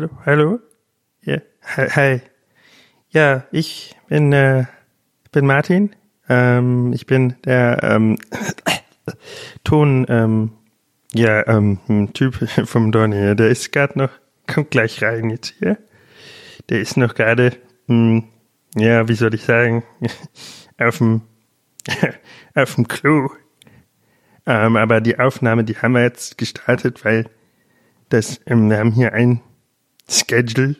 Hallo, hallo? Ja, hi. Ja, ich bin, äh, bin Martin. Ähm, ich bin der ähm, Ton, ähm, ja, ähm, Typ vom Donny. Der ist gerade noch, kommt gleich rein jetzt hier. Der ist noch gerade, hm, ja, wie soll ich sagen, auf dem, auf dem Klo. Ähm, aber die Aufnahme, die haben wir jetzt gestartet, weil das, ähm, wir haben hier ein Schedule,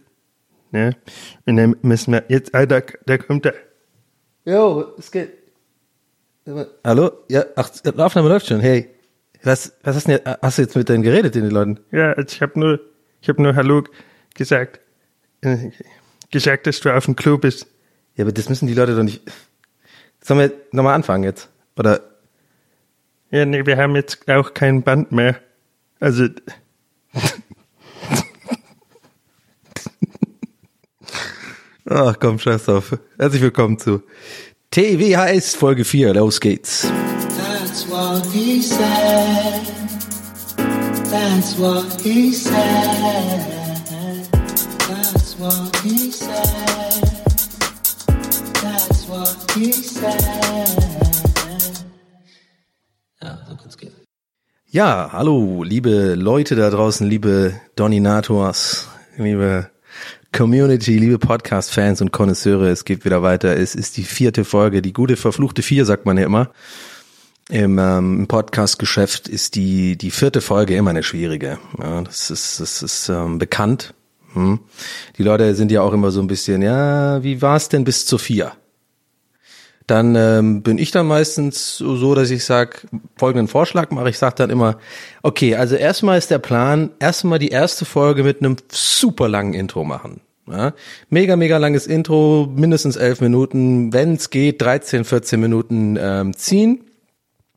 ne? Und dann müssen wir jetzt, ah, da, da kommt er. Jo, es geht. Hallo? Ja, ach, die Aufnahme läuft schon. Hey, was, was hast du denn, hast du jetzt mit denen geredet, den Leuten? Ja, also ich habe nur, ich habe nur Hallo gesagt, äh, gesagt, dass du auf dem Klo bist. Ja, aber das müssen die Leute doch nicht. Sollen wir nochmal anfangen jetzt? Oder? Ja, nee, wir haben jetzt auch kein Band mehr. Also, Ach komm, scheiß drauf. Herzlich willkommen zu TWHS Folge 4. Los geht's. That's what he said. That's what he said. That's what he said. That's what he said. Ja, so kann's gehen. Ja, hallo, liebe Leute da draußen, liebe Doninators, liebe Community, liebe Podcast-Fans und Konnoisseure, es geht wieder weiter. Es ist die vierte Folge, die gute verfluchte vier, sagt man ja immer. Im, ähm, Podcast-Geschäft ist die, die vierte Folge immer eine schwierige. Ja, das ist, das ist ähm, bekannt. Hm. Die Leute sind ja auch immer so ein bisschen, ja, wie war's denn bis zu vier? Dann ähm, bin ich dann meistens so, dass ich sag folgenden Vorschlag mache. Ich sage dann immer, okay, also erstmal ist der Plan, erstmal die erste Folge mit einem super langen Intro machen. Ja, mega, mega langes Intro, mindestens elf Minuten, wenn es geht, 13, 14 Minuten ähm, ziehen.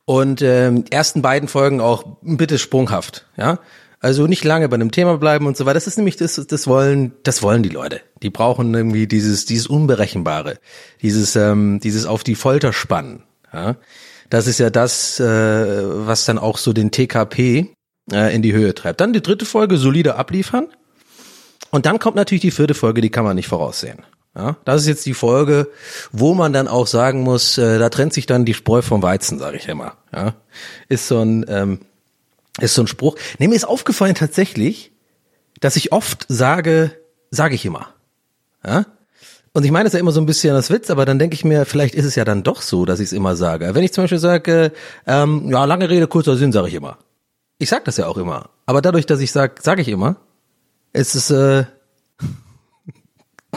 Und ähm, ersten beiden Folgen auch bitte sprunghaft, ja. Also nicht lange bei einem Thema bleiben und so weiter. Das ist nämlich das, das wollen, das wollen die Leute. Die brauchen irgendwie dieses, dieses Unberechenbare, dieses, ähm, dieses auf die Folter spannen. Ja? Das ist ja das, äh, was dann auch so den TKP äh, in die Höhe treibt. Dann die dritte Folge, solide abliefern. Und dann kommt natürlich die vierte Folge, die kann man nicht voraussehen. Ja, das ist jetzt die Folge, wo man dann auch sagen muss, äh, da trennt sich dann die Spreu vom Weizen, sage ich immer. Ja, ist so ein ähm, ist so ein Spruch. Nee, mir ist aufgefallen tatsächlich, dass ich oft sage, sage ich immer. Ja? Und ich meine das ja immer so ein bisschen als Witz, aber dann denke ich mir, vielleicht ist es ja dann doch so, dass ich es immer sage. Wenn ich zum Beispiel sage, ähm, ja, lange Rede, kurzer Sinn, sage ich immer. Ich sag das ja auch immer. Aber dadurch, dass ich sag, sage ich immer, ist es, äh,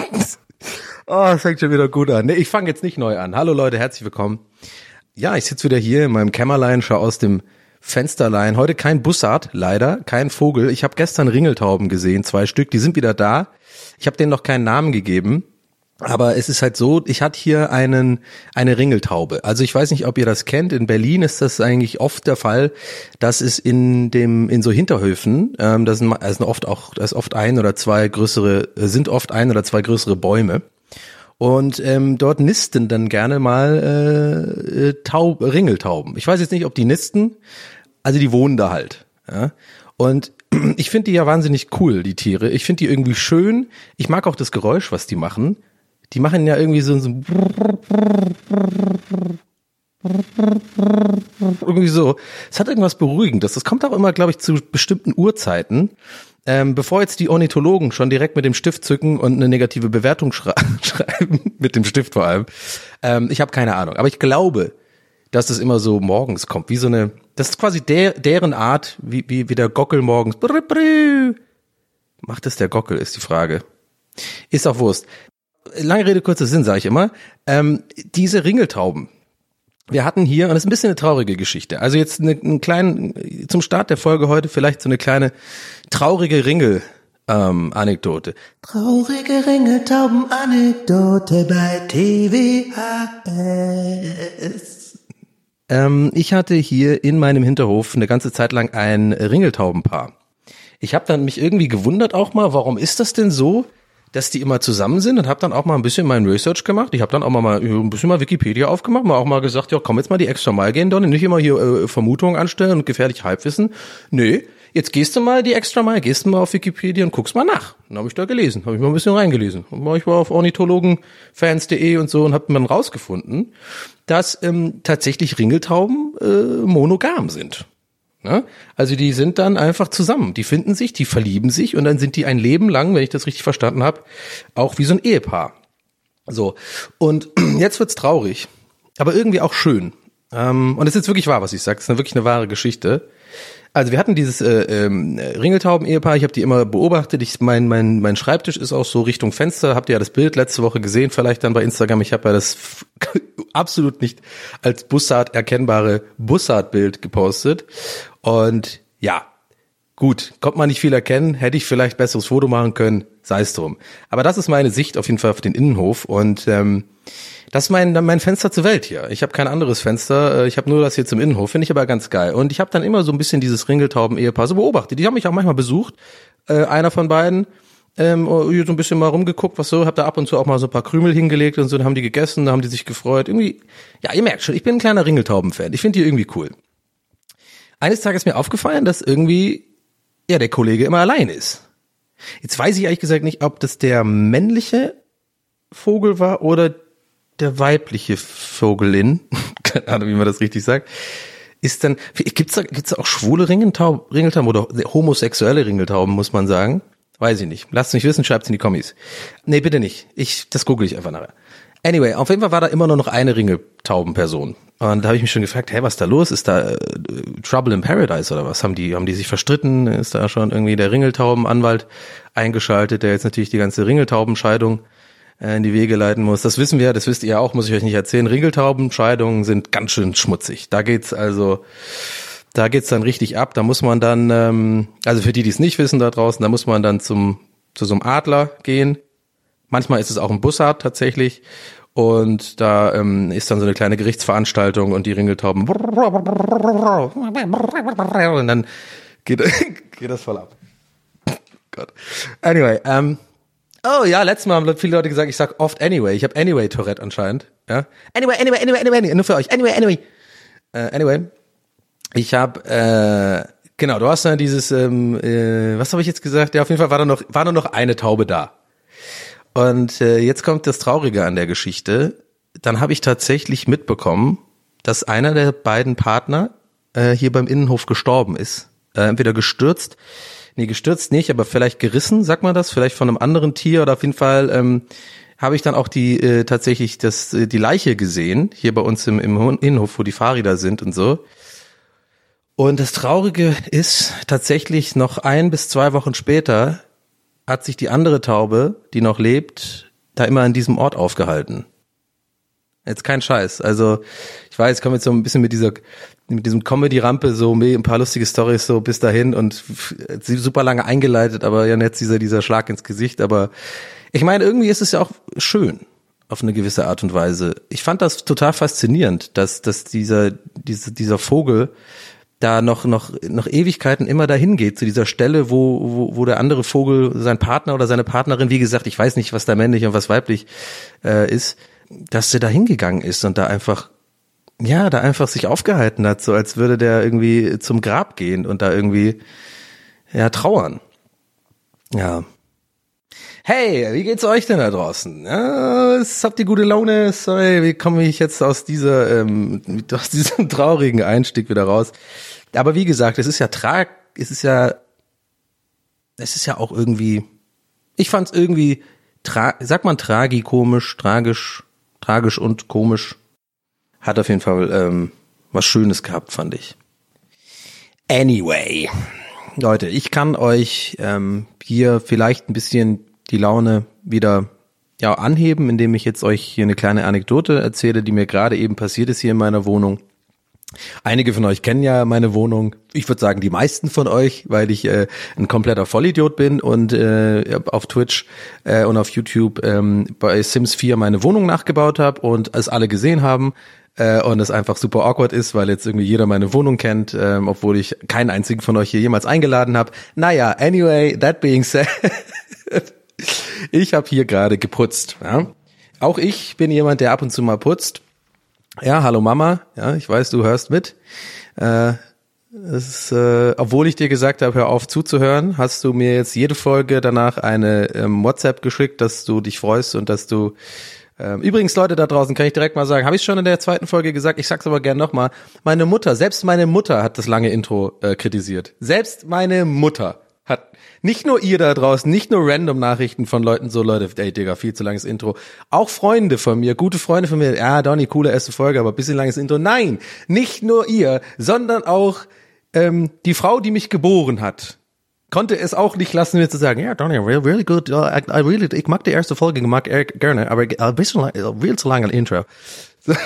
oh, es fängt schon wieder gut an. Nee, ich fange jetzt nicht neu an. Hallo Leute, herzlich willkommen. Ja, ich sitze wieder hier in meinem Kämmerlein, schaue aus dem Fensterlein. Heute kein Bussard, leider, kein Vogel. Ich habe gestern Ringeltauben gesehen, zwei Stück, die sind wieder da. Ich habe denen noch keinen Namen gegeben. Aber es ist halt so, ich hatte hier einen, eine Ringeltaube. Also ich weiß nicht, ob ihr das kennt. In Berlin ist das eigentlich oft der Fall, dass es in dem, in so Hinterhöfen, ähm, das sind, das sind oft auch, das ist oft ein oder zwei größere, sind oft ein oder zwei größere Bäume. Und ähm, dort nisten dann gerne mal äh, Taub, Ringeltauben. Ich weiß jetzt nicht, ob die nisten, also die wohnen da halt. Ja? Und ich finde die ja wahnsinnig cool, die Tiere. Ich finde die irgendwie schön. Ich mag auch das Geräusch, was die machen. Die machen ja irgendwie so, so irgendwie so. Es hat irgendwas Beruhigendes. Das kommt auch immer, glaube ich, zu bestimmten Uhrzeiten. Ähm, bevor jetzt die Ornithologen schon direkt mit dem Stift zücken und eine negative Bewertung schrei schreiben, mit dem Stift vor allem. Ähm, ich habe keine Ahnung. Aber ich glaube, dass das immer so morgens kommt, wie so eine, das ist quasi der, deren Art, wie, wie, wie der Gockel morgens. Macht es der Gockel, ist die Frage. Ist auch Wurst. Lange Rede, kurzer Sinn, sage ich immer. Ähm, diese Ringeltauben, wir hatten hier, und das ist ein bisschen eine traurige Geschichte. Also jetzt eine, einen kleinen, zum Start der Folge heute vielleicht so eine kleine traurige Ringel. Ähm, Anekdote. Traurige Ringeltauben-Anekdote bei TVHS. Ähm, ich hatte hier in meinem Hinterhof eine ganze Zeit lang ein Ringeltaubenpaar. Ich habe dann mich irgendwie gewundert auch mal, warum ist das denn so, dass die immer zusammen sind und habe dann auch mal ein bisschen mein Research gemacht. Ich habe dann auch mal, mal ein bisschen mal Wikipedia aufgemacht, mal auch mal gesagt, ja, komm jetzt mal die extra Mal gehen, Donny, nicht immer hier äh, Vermutungen anstellen und gefährlich Halbwissen. Nö, jetzt gehst du mal die extra Mal, gehst du mal auf Wikipedia und guckst mal nach. Dann habe ich da gelesen, habe ich mal ein bisschen reingelesen. Und ich war auf ornithologenfans.de und so und habe dann rausgefunden, dass ähm, tatsächlich Ringeltauben äh, monogam sind. Ne? Also die sind dann einfach zusammen. Die finden sich, die verlieben sich und dann sind die ein Leben lang, wenn ich das richtig verstanden habe, auch wie so ein Ehepaar. So. Und jetzt wird's traurig, aber irgendwie auch schön. Ähm, und es ist jetzt wirklich wahr, was ich sage. Es ist wirklich eine wahre Geschichte. Also wir hatten dieses äh, ähm, Ringeltauben-Ehepaar, ich habe die immer beobachtet. Ich, mein, mein, mein Schreibtisch ist auch so Richtung Fenster. Habt ihr ja das Bild letzte Woche gesehen, vielleicht dann bei Instagram. Ich habe ja das absolut nicht als Bussard erkennbare Bussard-Bild gepostet. Und ja, gut, kommt man nicht viel erkennen, hätte ich vielleicht besseres Foto machen können, sei es drum. Aber das ist meine Sicht auf jeden Fall auf den Innenhof und ähm, das ist mein, mein Fenster zur Welt hier. Ich habe kein anderes Fenster, äh, ich habe nur das hier zum Innenhof, finde ich aber ganz geil. Und ich habe dann immer so ein bisschen dieses Ringeltauben-Ehepaar so beobachtet. Die haben mich auch manchmal besucht, äh, einer von beiden, ähm, so ein bisschen mal rumgeguckt, was so, hab da ab und zu auch mal so ein paar Krümel hingelegt und so, dann haben die gegessen, dann haben die sich gefreut. Irgendwie, ja, ihr merkt schon, ich bin ein kleiner Ringeltauben-Fan. Ich finde die irgendwie cool. Eines Tages mir aufgefallen, dass irgendwie, ja, der Kollege immer allein ist. Jetzt weiß ich ehrlich gesagt nicht, ob das der männliche Vogel war oder der weibliche Vogelin, keine Ahnung, wie man das richtig sagt, ist dann, gibt's da, gibt's da auch schwule Ringeltauben, Ringeltauben oder homosexuelle Ringeltauben, muss man sagen? Weiß ich nicht. Lasst mich wissen, schreibt's in die Kommis. Nee, bitte nicht. Ich, das google ich einfach nachher. Anyway, auf jeden Fall war da immer nur noch eine Ringeltaubenperson. Und da habe ich mich schon gefragt, hey, was ist da los? Ist da äh, Trouble in Paradise oder was? Haben die, haben die sich verstritten? Ist da schon irgendwie der Ringeltaubenanwalt eingeschaltet, der jetzt natürlich die ganze Ringeltaubenscheidung äh, in die Wege leiten muss. Das wissen wir, das wisst ihr auch, muss ich euch nicht erzählen. Ringeltaubenscheidungen sind ganz schön schmutzig. Da geht's also, da geht's dann richtig ab. Da muss man dann, ähm, also für die, die es nicht wissen da draußen, da muss man dann zum zu so einem Adler gehen. Manchmal ist es auch ein Bussard tatsächlich. Und da ähm, ist dann so eine kleine Gerichtsveranstaltung und die Ringeltauben und dann geht, geht das voll ab. Gott. Anyway, ähm, Oh ja, letztes Mal haben viele Leute gesagt, ich sag oft anyway. Ich habe anyway Tourette anscheinend. Ja. Anyway, anyway, anyway, anyway, anyway. Nur für euch. Anyway, anyway. Äh, anyway. Ich habe äh, genau, du hast dann dieses, ähm, äh, was habe ich jetzt gesagt? Ja, auf jeden Fall war da noch, war nur noch eine Taube da. Und äh, jetzt kommt das Traurige an der Geschichte. Dann habe ich tatsächlich mitbekommen, dass einer der beiden Partner äh, hier beim Innenhof gestorben ist. Äh, entweder gestürzt nee, gestürzt nicht, aber vielleicht gerissen, sagt man das, vielleicht von einem anderen Tier oder auf jeden Fall ähm, habe ich dann auch die äh, tatsächlich das äh, die Leiche gesehen hier bei uns im, im Innenhof, wo die Fahrräder sind und so. Und das Traurige ist tatsächlich noch ein bis zwei Wochen später hat sich die andere Taube, die noch lebt, da immer an diesem Ort aufgehalten. Jetzt kein Scheiß. Also ich weiß, ich komme jetzt so ein bisschen mit dieser mit diesem Comedy-Rampe so ein paar lustige Stories so bis dahin und super lange eingeleitet, aber ja jetzt dieser, dieser Schlag ins Gesicht. Aber ich meine, irgendwie ist es ja auch schön auf eine gewisse Art und Weise. Ich fand das total faszinierend, dass, dass dieser, dieser, dieser Vogel da noch, noch, noch Ewigkeiten immer dahin geht, zu dieser Stelle, wo, wo, wo der andere Vogel, sein Partner oder seine Partnerin, wie gesagt, ich weiß nicht, was da männlich und was weiblich äh, ist, dass der da hingegangen ist und da einfach ja, da einfach sich aufgehalten hat, so als würde der irgendwie zum Grab gehen und da irgendwie ja, trauern. Ja. Hey, wie geht's euch denn da draußen? Ja, habt ihr gute Laune? Sorry, wie komme ich jetzt aus dieser, ähm, aus diesem traurigen Einstieg wieder raus? Aber wie gesagt, es ist ja trag, es ist ja, es ist ja auch irgendwie, ich fand's irgendwie, tra sagt man tragikomisch, tragisch, tragisch und komisch. Hat auf jeden Fall ähm, was Schönes gehabt, fand ich. Anyway, Leute, ich kann euch ähm, hier vielleicht ein bisschen die Laune wieder ja anheben, indem ich jetzt euch hier eine kleine Anekdote erzähle, die mir gerade eben passiert ist hier in meiner Wohnung. Einige von euch kennen ja meine Wohnung. Ich würde sagen, die meisten von euch, weil ich äh, ein kompletter Vollidiot bin und äh, auf Twitch äh, und auf YouTube ähm, bei Sims 4 meine Wohnung nachgebaut habe und es alle gesehen haben äh, und es einfach super awkward ist, weil jetzt irgendwie jeder meine Wohnung kennt, ähm, obwohl ich keinen einzigen von euch hier jemals eingeladen habe. Naja, anyway, that being said, ich habe hier gerade geputzt. Ja? Auch ich bin jemand, der ab und zu mal putzt. Ja, hallo Mama. Ja, ich weiß, du hörst mit. Äh, ist, äh, obwohl ich dir gesagt habe, hör auf zuzuhören, hast du mir jetzt jede Folge danach eine ähm, WhatsApp geschickt, dass du dich freust und dass du ähm, übrigens Leute da draußen kann ich direkt mal sagen, habe ich schon in der zweiten Folge gesagt, ich sag's aber gern nochmal. Meine Mutter, selbst meine Mutter hat das lange Intro äh, kritisiert. Selbst meine Mutter hat nicht nur ihr da draußen, nicht nur random Nachrichten von Leuten so, Leute, ey Digga, viel zu langes Intro. Auch Freunde von mir, gute Freunde von mir, ja, Donny, coole erste Folge, aber bisschen langes Intro. Nein, nicht nur ihr, sondern auch ähm, die Frau, die mich geboren hat, konnte es auch nicht lassen, mir zu sagen, ja, Donny, really, really good, uh, I, I really, ich mag die erste Folge, mag Eric gerne, aber ein bisschen, äh, viel zu lange Intro.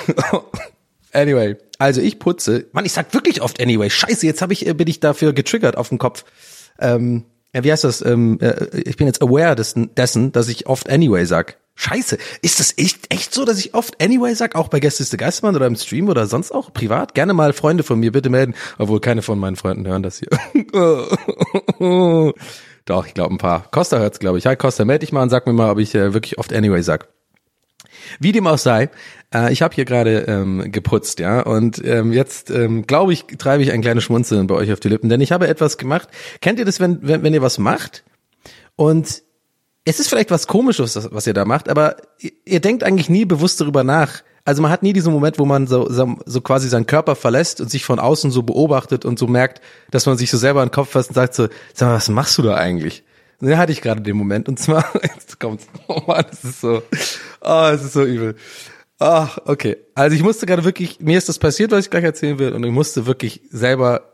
Anyway, also ich putze, Mann, ich sag wirklich oft anyway, scheiße, jetzt hab ich, äh, bin ich dafür getriggert auf dem Kopf. Ähm, ja, wie heißt das? Ähm, äh, ich bin jetzt aware dessen, dessen, dass ich oft anyway sag. Scheiße, ist das echt, echt so, dass ich oft anyway sag, auch bei Gäste ist der Geistermann oder im Stream oder sonst auch privat? Gerne mal Freunde von mir bitte melden, obwohl keine von meinen Freunden hören das hier. Doch, ich glaube ein paar. Costa hört's, glaube ich. Hi Costa, melde dich mal und sag mir mal, ob ich äh, wirklich oft anyway sag. Wie dem auch sei, äh, ich habe hier gerade ähm, geputzt, ja, und ähm, jetzt ähm, glaube ich, treibe ich ein kleines Schmunzeln bei euch auf die Lippen, denn ich habe etwas gemacht. Kennt ihr das, wenn, wenn, wenn ihr was macht und es ist vielleicht was Komisches, was- ihr da macht, aber ihr, ihr denkt eigentlich nie bewusst darüber nach. Also man hat nie diesen Moment, wo man so, so, so quasi seinen Körper verlässt und sich von außen so beobachtet und so merkt, dass man sich so selber in den Kopf fasst und sagt so, sag mal, was machst du da eigentlich? Und den hatte ich gerade den Moment und zwar, jetzt kommt's, oh Mann, es ist so, oh, es ist so übel. Ach, okay. Also ich musste gerade wirklich, mir ist das passiert, was ich gleich erzählen will und ich musste wirklich selber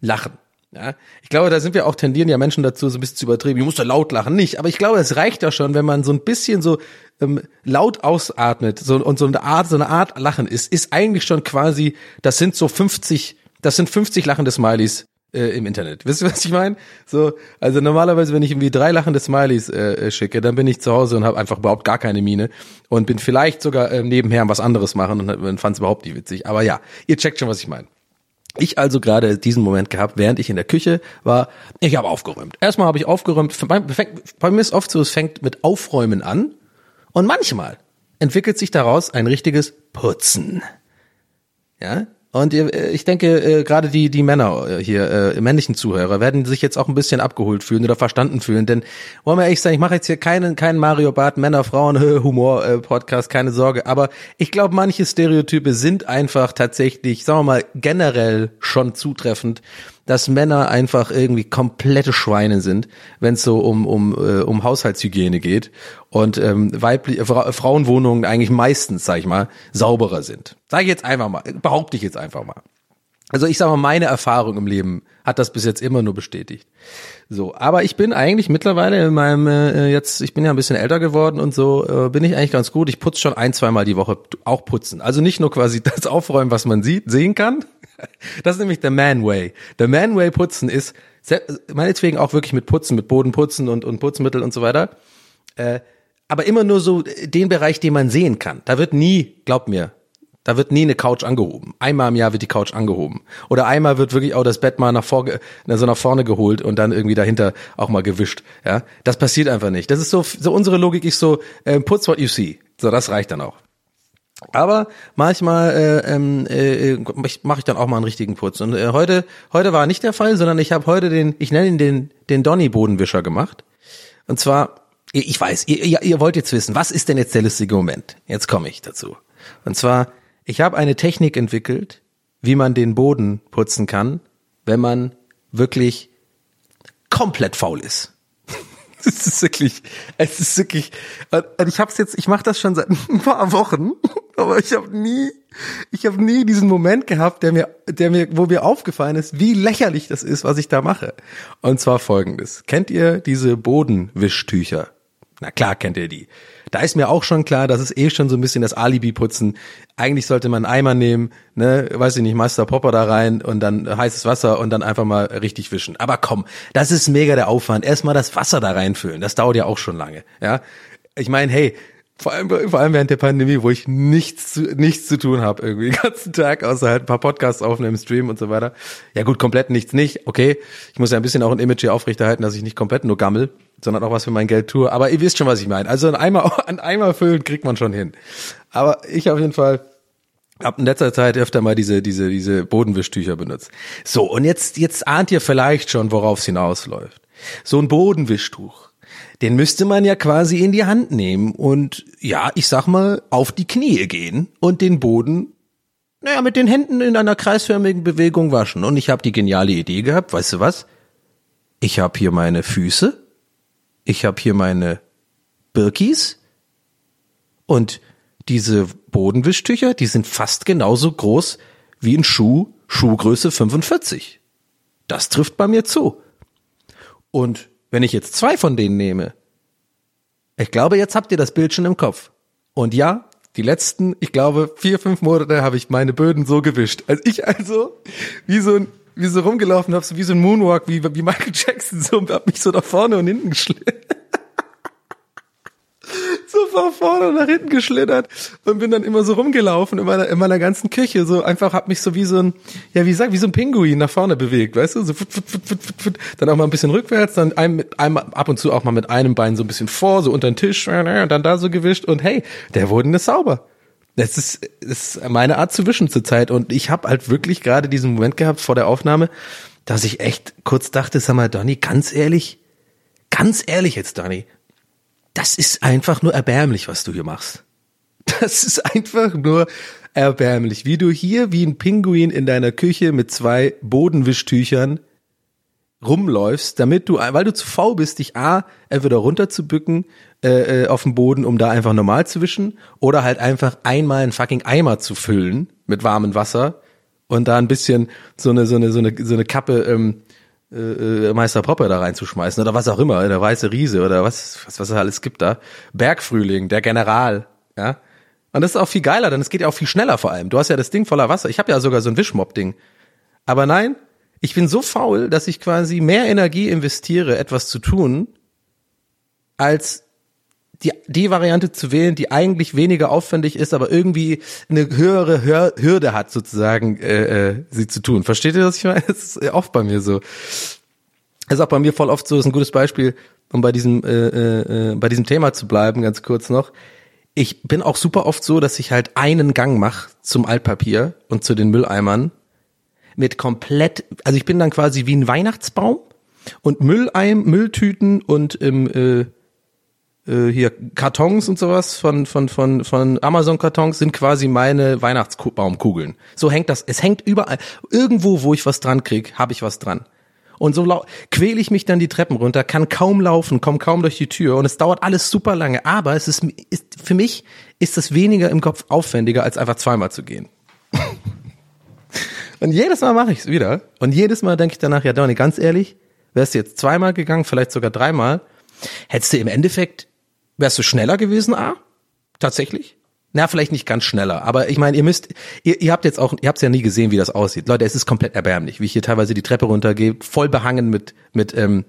lachen. Ja, ich glaube, da sind wir auch tendieren ja Menschen dazu, so ein bisschen zu übertrieben. Ich muss da laut lachen, nicht. Aber ich glaube, es reicht ja schon, wenn man so ein bisschen so ähm, laut ausatmet so, und so eine Art, so eine Art Lachen ist, ist eigentlich schon quasi, das sind so 50, das sind 50 lachende Smileys äh, im Internet. Wisst ihr, was ich meine? So, also normalerweise, wenn ich irgendwie drei lachende Smileys äh, äh, schicke, dann bin ich zu Hause und habe einfach überhaupt gar keine Miene und bin vielleicht sogar äh, nebenher was anderes machen und, und fand es überhaupt nicht witzig. Aber ja, ihr checkt schon, was ich meine. Ich also gerade diesen Moment gehabt, während ich in der Küche war. Ich habe aufgeräumt. Erstmal habe ich aufgeräumt. Bei mir ist oft so, es fängt mit Aufräumen an und manchmal entwickelt sich daraus ein richtiges Putzen. Ja. Und äh, ich denke, äh, gerade die, die Männer äh, hier, männlichen Zuhörer, werden sich jetzt auch ein bisschen abgeholt fühlen oder verstanden fühlen. Denn wollen wir ehrlich sein, ich mache jetzt hier keinen, keinen Mario Bart Männer, Frauen, Humor Podcast, keine Sorge. Aber ich glaube, manche Stereotype sind einfach tatsächlich, sagen wir mal, generell schon zutreffend, dass Männer einfach irgendwie komplette Schweine sind, wenn es so um, um, äh, um Haushaltshygiene geht und ähm, weibliche Fra Frauenwohnungen eigentlich meistens, sag ich mal, sauberer sind. Sag ich jetzt einfach mal, behaupte ich jetzt einfach mal. Also ich sag mal, meine Erfahrung im Leben hat das bis jetzt immer nur bestätigt. So, aber ich bin eigentlich mittlerweile in meinem äh, jetzt, ich bin ja ein bisschen älter geworden und so, äh, bin ich eigentlich ganz gut. Ich putze schon ein, zweimal die Woche auch putzen. Also nicht nur quasi das Aufräumen, was man sieht, sehen kann. Das ist nämlich der Man Way. Der Man Way putzen ist meinetwegen auch wirklich mit Putzen, mit Bodenputzen und und Putzmittel und so weiter. Äh, aber immer nur so den Bereich, den man sehen kann. Da wird nie, glaub mir, da wird nie eine Couch angehoben. Einmal im Jahr wird die Couch angehoben. Oder einmal wird wirklich auch das Bett mal nach, vor, na, so nach vorne geholt und dann irgendwie dahinter auch mal gewischt. Ja, das passiert einfach nicht. Das ist so, so unsere Logik ist so, äh, putz what you see. So, das reicht dann auch. Aber manchmal äh, ähm, äh, mache ich dann auch mal einen richtigen Putz. Und äh, heute, heute war nicht der Fall, sondern ich habe heute den, ich nenne ihn den, den Donny-Bodenwischer gemacht. Und zwar, ich weiß, ihr, ihr, ihr wollt jetzt wissen, was ist denn jetzt der lustige Moment? Jetzt komme ich dazu. Und zwar, ich habe eine Technik entwickelt, wie man den Boden putzen kann, wenn man wirklich komplett faul ist. Es ist wirklich, es ist wirklich, ich hab's jetzt, ich mache das schon seit ein paar Wochen, aber ich habe nie, ich habe nie diesen Moment gehabt, der mir, der mir, wo mir aufgefallen ist, wie lächerlich das ist, was ich da mache. Und zwar folgendes: Kennt ihr diese Bodenwischtücher? Na klar kennt ihr die. Da ist mir auch schon klar, das ist eh schon so ein bisschen das Alibi-Putzen. Eigentlich sollte man einen Eimer nehmen, ne, weiß ich nicht, Meister Popper da rein und dann heißes Wasser und dann einfach mal richtig wischen. Aber komm, das ist mega der Aufwand. Erstmal das Wasser da reinfüllen. Das dauert ja auch schon lange, ja. Ich meine, hey, vor allem, vor allem während der Pandemie, wo ich nichts zu, nichts zu tun habe, irgendwie den ganzen Tag, außer halt ein paar Podcasts aufnehmen, Stream und so weiter. Ja gut, komplett nichts nicht, okay. Ich muss ja ein bisschen auch ein Image hier aufrechterhalten, dass ich nicht komplett nur gammel, sondern auch was für mein Geld tue. Aber ihr wisst schon, was ich meine. Also ein Eimer, ein Eimer füllen kriegt man schon hin. Aber ich auf jeden Fall hab in letzter Zeit öfter mal diese, diese, diese Bodenwischtücher benutzt. So, und jetzt, jetzt ahnt ihr vielleicht schon, worauf es hinausläuft. So ein Bodenwischtuch den müsste man ja quasi in die Hand nehmen und ja, ich sag mal, auf die Knie gehen und den Boden, naja, mit den Händen in einer kreisförmigen Bewegung waschen. Und ich habe die geniale Idee gehabt, weißt du was? Ich habe hier meine Füße, ich habe hier meine Birkis und diese Bodenwischtücher, die sind fast genauso groß wie ein Schuh, Schuhgröße 45. Das trifft bei mir zu. Und wenn ich jetzt zwei von denen nehme, ich glaube, jetzt habt ihr das Bild schon im Kopf. Und ja, die letzten, ich glaube, vier, fünf Monate habe ich meine Böden so gewischt. Als ich also wie so ein, wie so rumgelaufen habe, so wie so ein Moonwalk, wie, wie Michael Jackson, so, hab mich so nach vorne und hinten geschlittert so von vorne nach hinten geschlittert und bin dann immer so rumgelaufen in meiner, in meiner ganzen Küche, so einfach hab mich so wie so ein, ja wie gesagt, wie so ein Pinguin nach vorne bewegt, weißt du, so fut, fut, fut, fut, fut, fut. dann auch mal ein bisschen rückwärts, dann ein, mit einem, ab und zu auch mal mit einem Bein so ein bisschen vor, so unter den Tisch, und dann da so gewischt und hey, der wurde ist sauber. Das ist, das ist meine Art zu wischen zurzeit und ich habe halt wirklich gerade diesen Moment gehabt vor der Aufnahme, dass ich echt kurz dachte, sag mal, Donny, ganz ehrlich, ganz ehrlich jetzt, Donny, das ist einfach nur erbärmlich, was du hier machst. Das ist einfach nur erbärmlich, wie du hier wie ein Pinguin in deiner Küche mit zwei Bodenwischtüchern rumläufst, damit du, weil du zu faul bist, dich A, entweder runterzubücken äh, äh, auf dem Boden, um da einfach normal zu wischen, oder halt einfach einmal einen fucking Eimer zu füllen mit warmem Wasser und da ein bisschen so eine, so eine, so eine, so eine Kappe ähm, äh, Meister Popper da reinzuschmeißen oder was auch immer, der weiße Riese oder was, was, was es alles gibt da. Bergfrühling, der General, ja. Und das ist auch viel geiler, denn es geht ja auch viel schneller vor allem. Du hast ja das Ding voller Wasser. Ich habe ja sogar so ein Wischmopp-Ding. Aber nein, ich bin so faul, dass ich quasi mehr Energie investiere, etwas zu tun, als die, die Variante zu wählen, die eigentlich weniger aufwendig ist, aber irgendwie eine höhere Hör Hürde hat, sozusagen, äh, äh, sie zu tun. Versteht ihr, was ich meine? Das ist oft bei mir so. Das ist auch bei mir voll oft so, das ist ein gutes Beispiel, um bei diesem, äh, äh, bei diesem Thema zu bleiben, ganz kurz noch. Ich bin auch super oft so, dass ich halt einen Gang mache zum Altpapier und zu den Mülleimern mit komplett, also ich bin dann quasi wie ein Weihnachtsbaum und Mülleim, Mülltüten und im äh, äh, hier Kartons und sowas von von von von Amazon Kartons sind quasi meine Weihnachtsbaumkugeln. So hängt das. Es hängt überall. Irgendwo, wo ich was dran krieg, habe ich was dran. Und so quäle ich mich dann die Treppen runter, kann kaum laufen, komme kaum durch die Tür und es dauert alles super lange. Aber es ist, ist für mich ist das weniger im Kopf aufwendiger, als einfach zweimal zu gehen. Und jedes Mal mache ich es wieder. Und jedes Mal denke ich danach, ja Donny, ganz ehrlich, wärst du jetzt zweimal gegangen, vielleicht sogar dreimal, hättest du im Endeffekt Wärst du schneller gewesen, A? Tatsächlich? Na, vielleicht nicht ganz schneller, aber ich meine, ihr müsst, ihr, ihr habt jetzt auch, ihr habt ja nie gesehen, wie das aussieht. Leute, es ist komplett erbärmlich, wie ich hier teilweise die Treppe runtergehe, voll behangen mit, mit ähm,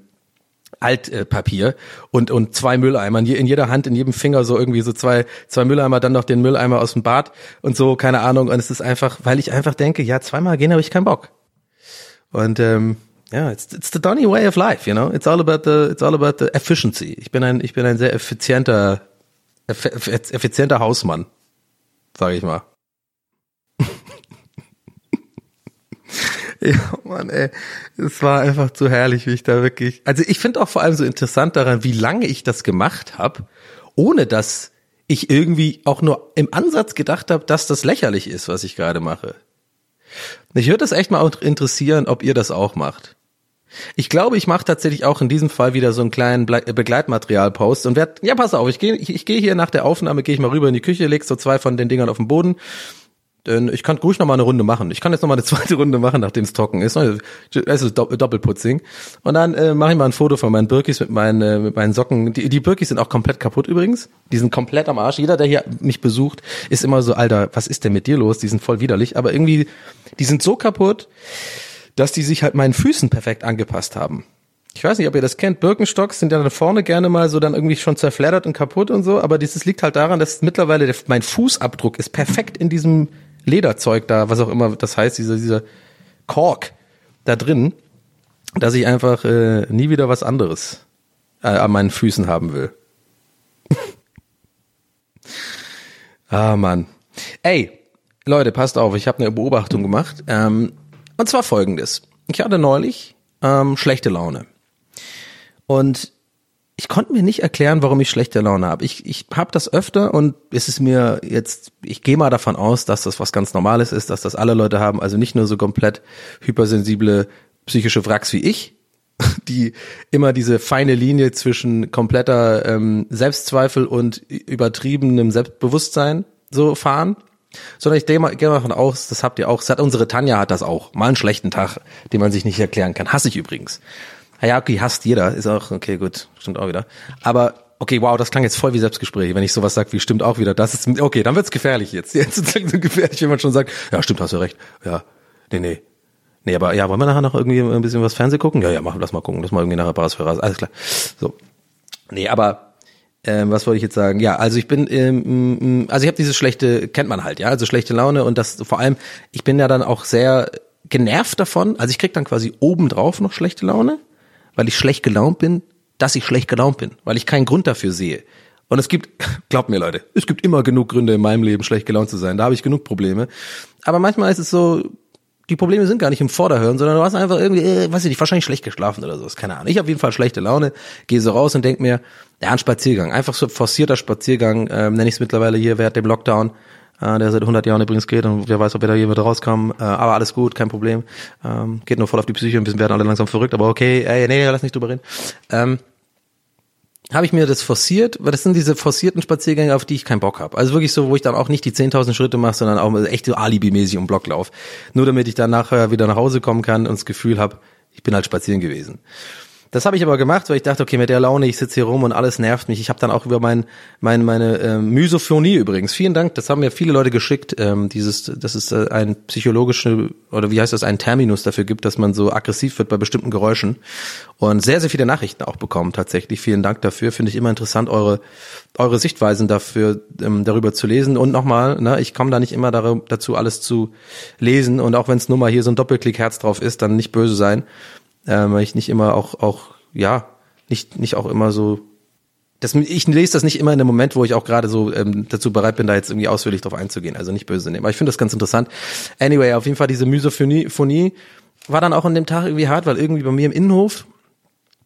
Altpapier und, und zwei Mülleimern, in jeder Hand, in jedem Finger so irgendwie so zwei, zwei Mülleimer, dann noch den Mülleimer aus dem Bad und so, keine Ahnung. Und es ist einfach, weil ich einfach denke, ja, zweimal gehen habe ich keinen Bock. Und ähm, ja, it's, it's the Donny way of life, you know. It's all about the, it's all about the efficiency. Ich bin ein, ich bin ein sehr effizienter, effizienter Hausmann. sage ich mal. Ja, Mann, ey, es war einfach zu herrlich, wie ich da wirklich. Also ich finde auch vor allem so interessant daran, wie lange ich das gemacht habe, ohne dass ich irgendwie auch nur im Ansatz gedacht habe, dass das lächerlich ist, was ich gerade mache. Mich würde das echt mal interessieren, ob ihr das auch macht. Ich glaube, ich mache tatsächlich auch in diesem Fall wieder so einen kleinen Begleitmaterial-Post und werd, ja, pass auf, ich gehe ich, ich geh hier nach der Aufnahme, gehe ich mal rüber in die Küche, leg so zwei von den Dingern auf den Boden. Denn ich kann ruhig noch mal eine Runde machen. Ich kann jetzt noch mal eine zweite Runde machen, nachdem es trocken ist. Es ist Doppelputzing. Und dann äh, mache ich mal ein Foto von meinen Birkis mit meinen, äh, mit meinen Socken. Die, die Birkis sind auch komplett kaputt übrigens. Die sind komplett am Arsch. Jeder, der hier mich besucht, ist immer so, Alter, was ist denn mit dir los? Die sind voll widerlich. Aber irgendwie, die sind so kaputt dass die sich halt meinen Füßen perfekt angepasst haben. Ich weiß nicht, ob ihr das kennt. Birkenstocks sind ja dann vorne gerne mal so dann irgendwie schon zerfleddert und kaputt und so, aber dieses liegt halt daran, dass mittlerweile der, mein Fußabdruck ist perfekt in diesem Lederzeug da, was auch immer das heißt, dieser, dieser Kork da drin, dass ich einfach äh, nie wieder was anderes äh, an meinen Füßen haben will. ah, Mann. Ey, Leute, passt auf, ich habe eine Beobachtung gemacht. Ähm, und zwar folgendes. Ich hatte neulich ähm, schlechte Laune. Und ich konnte mir nicht erklären, warum ich schlechte Laune habe. Ich, ich habe das öfter und es ist mir jetzt, ich gehe mal davon aus, dass das was ganz Normales ist, dass das alle Leute haben, also nicht nur so komplett hypersensible psychische Wracks wie ich, die immer diese feine Linie zwischen kompletter ähm, Selbstzweifel und übertriebenem Selbstbewusstsein so fahren sondern ich gehe mal, geh mal davon aus, das habt ihr auch, unsere Tanja hat das auch. Mal einen schlechten Tag, den man sich nicht erklären kann. Hasse ich übrigens. Ja, okay, hasst jeder, ist auch, okay, gut, stimmt auch wieder. Aber, okay, wow, das klang jetzt voll wie Selbstgespräch, wenn ich sowas sage wie stimmt auch wieder. Das ist, okay, dann wird's gefährlich jetzt. Jetzt ist es gefährlich, wenn man schon sagt, ja, stimmt, hast du recht. Ja, nee, nee. Nee, aber ja, wollen wir nachher noch irgendwie ein bisschen was Fernsehen gucken? Ja, ja, machen, lass mal gucken, lass mal irgendwie nachher Paras für Ras. Alles klar. So. Nee, aber ähm, was wollte ich jetzt sagen? Ja, also ich bin, ähm, also ich habe dieses schlechte, kennt man halt, ja, also schlechte Laune und das vor allem, ich bin ja dann auch sehr genervt davon. Also ich krieg dann quasi obendrauf noch schlechte Laune, weil ich schlecht gelaunt bin, dass ich schlecht gelaunt bin, weil ich keinen Grund dafür sehe. Und es gibt, glaubt mir Leute, es gibt immer genug Gründe in meinem Leben schlecht gelaunt zu sein. Da habe ich genug Probleme. Aber manchmal ist es so, die Probleme sind gar nicht im Vorderhören, sondern du hast einfach irgendwie, äh, weiß ich nicht, wahrscheinlich schlecht geschlafen oder so. Keine Ahnung. Ich habe auf jeden Fall schlechte Laune, gehe so raus und denk mir, ja, ein Spaziergang, einfach so forcierter Spaziergang, ähm, nenne ich es mittlerweile hier während dem Lockdown, äh, der seit 100 Jahren übrigens geht und wer weiß, ob wir da je wieder rauskommen, äh, aber alles gut, kein Problem. Ähm, geht nur voll auf die Psyche, ein bisschen werden alle langsam verrückt, aber okay, ey, nee, lass nicht drüber reden. Ähm, habe ich mir das forciert, weil das sind diese forcierten Spaziergänge, auf die ich keinen Bock habe. Also wirklich so, wo ich dann auch nicht die 10.000 Schritte mache, sondern auch echt so alibimäßig um Block lauf. Nur damit ich dann nachher wieder nach Hause kommen kann und das Gefühl habe, ich bin halt spazieren gewesen. Das habe ich aber gemacht, weil ich dachte, okay, mit der Laune, ich sitze hier rum und alles nervt mich. Ich habe dann auch über mein, mein meine äh, Mysophonie übrigens. Vielen Dank, das haben mir viele Leute geschickt. Ähm, dieses, das ist äh, ein psychologische oder wie heißt das, ein Terminus dafür gibt, dass man so aggressiv wird bei bestimmten Geräuschen und sehr sehr viele Nachrichten auch bekommen tatsächlich. Vielen Dank dafür. Finde ich immer interessant eure eure Sichtweisen dafür ähm, darüber zu lesen und nochmal, ne, ich komme da nicht immer dazu alles zu lesen und auch wenn es nur mal hier so ein Doppelklick Herz drauf ist, dann nicht böse sein äh, weil ich nicht immer auch, auch, ja, nicht, nicht auch immer so das, ich lese das nicht immer in dem Moment, wo ich auch gerade so ähm, dazu bereit bin, da jetzt irgendwie ausführlich drauf einzugehen. Also nicht böse nehmen. Aber ich finde das ganz interessant. Anyway, auf jeden Fall diese Mysophonie war dann auch an dem Tag irgendwie hart, weil irgendwie bei mir im Innenhof,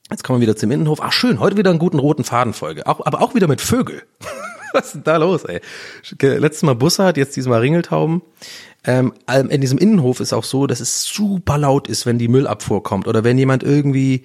jetzt kommen wir wieder zum Innenhof, ach schön, heute wieder einen guten roten Fadenfolge. Auch, aber auch wieder mit Vögel. Was ist denn da los, ey? Letztes Mal Bussard, jetzt diesmal Ringeltauben. Ähm, in diesem Innenhof ist auch so, dass es super laut ist, wenn die Müllabfuhr kommt oder wenn jemand irgendwie,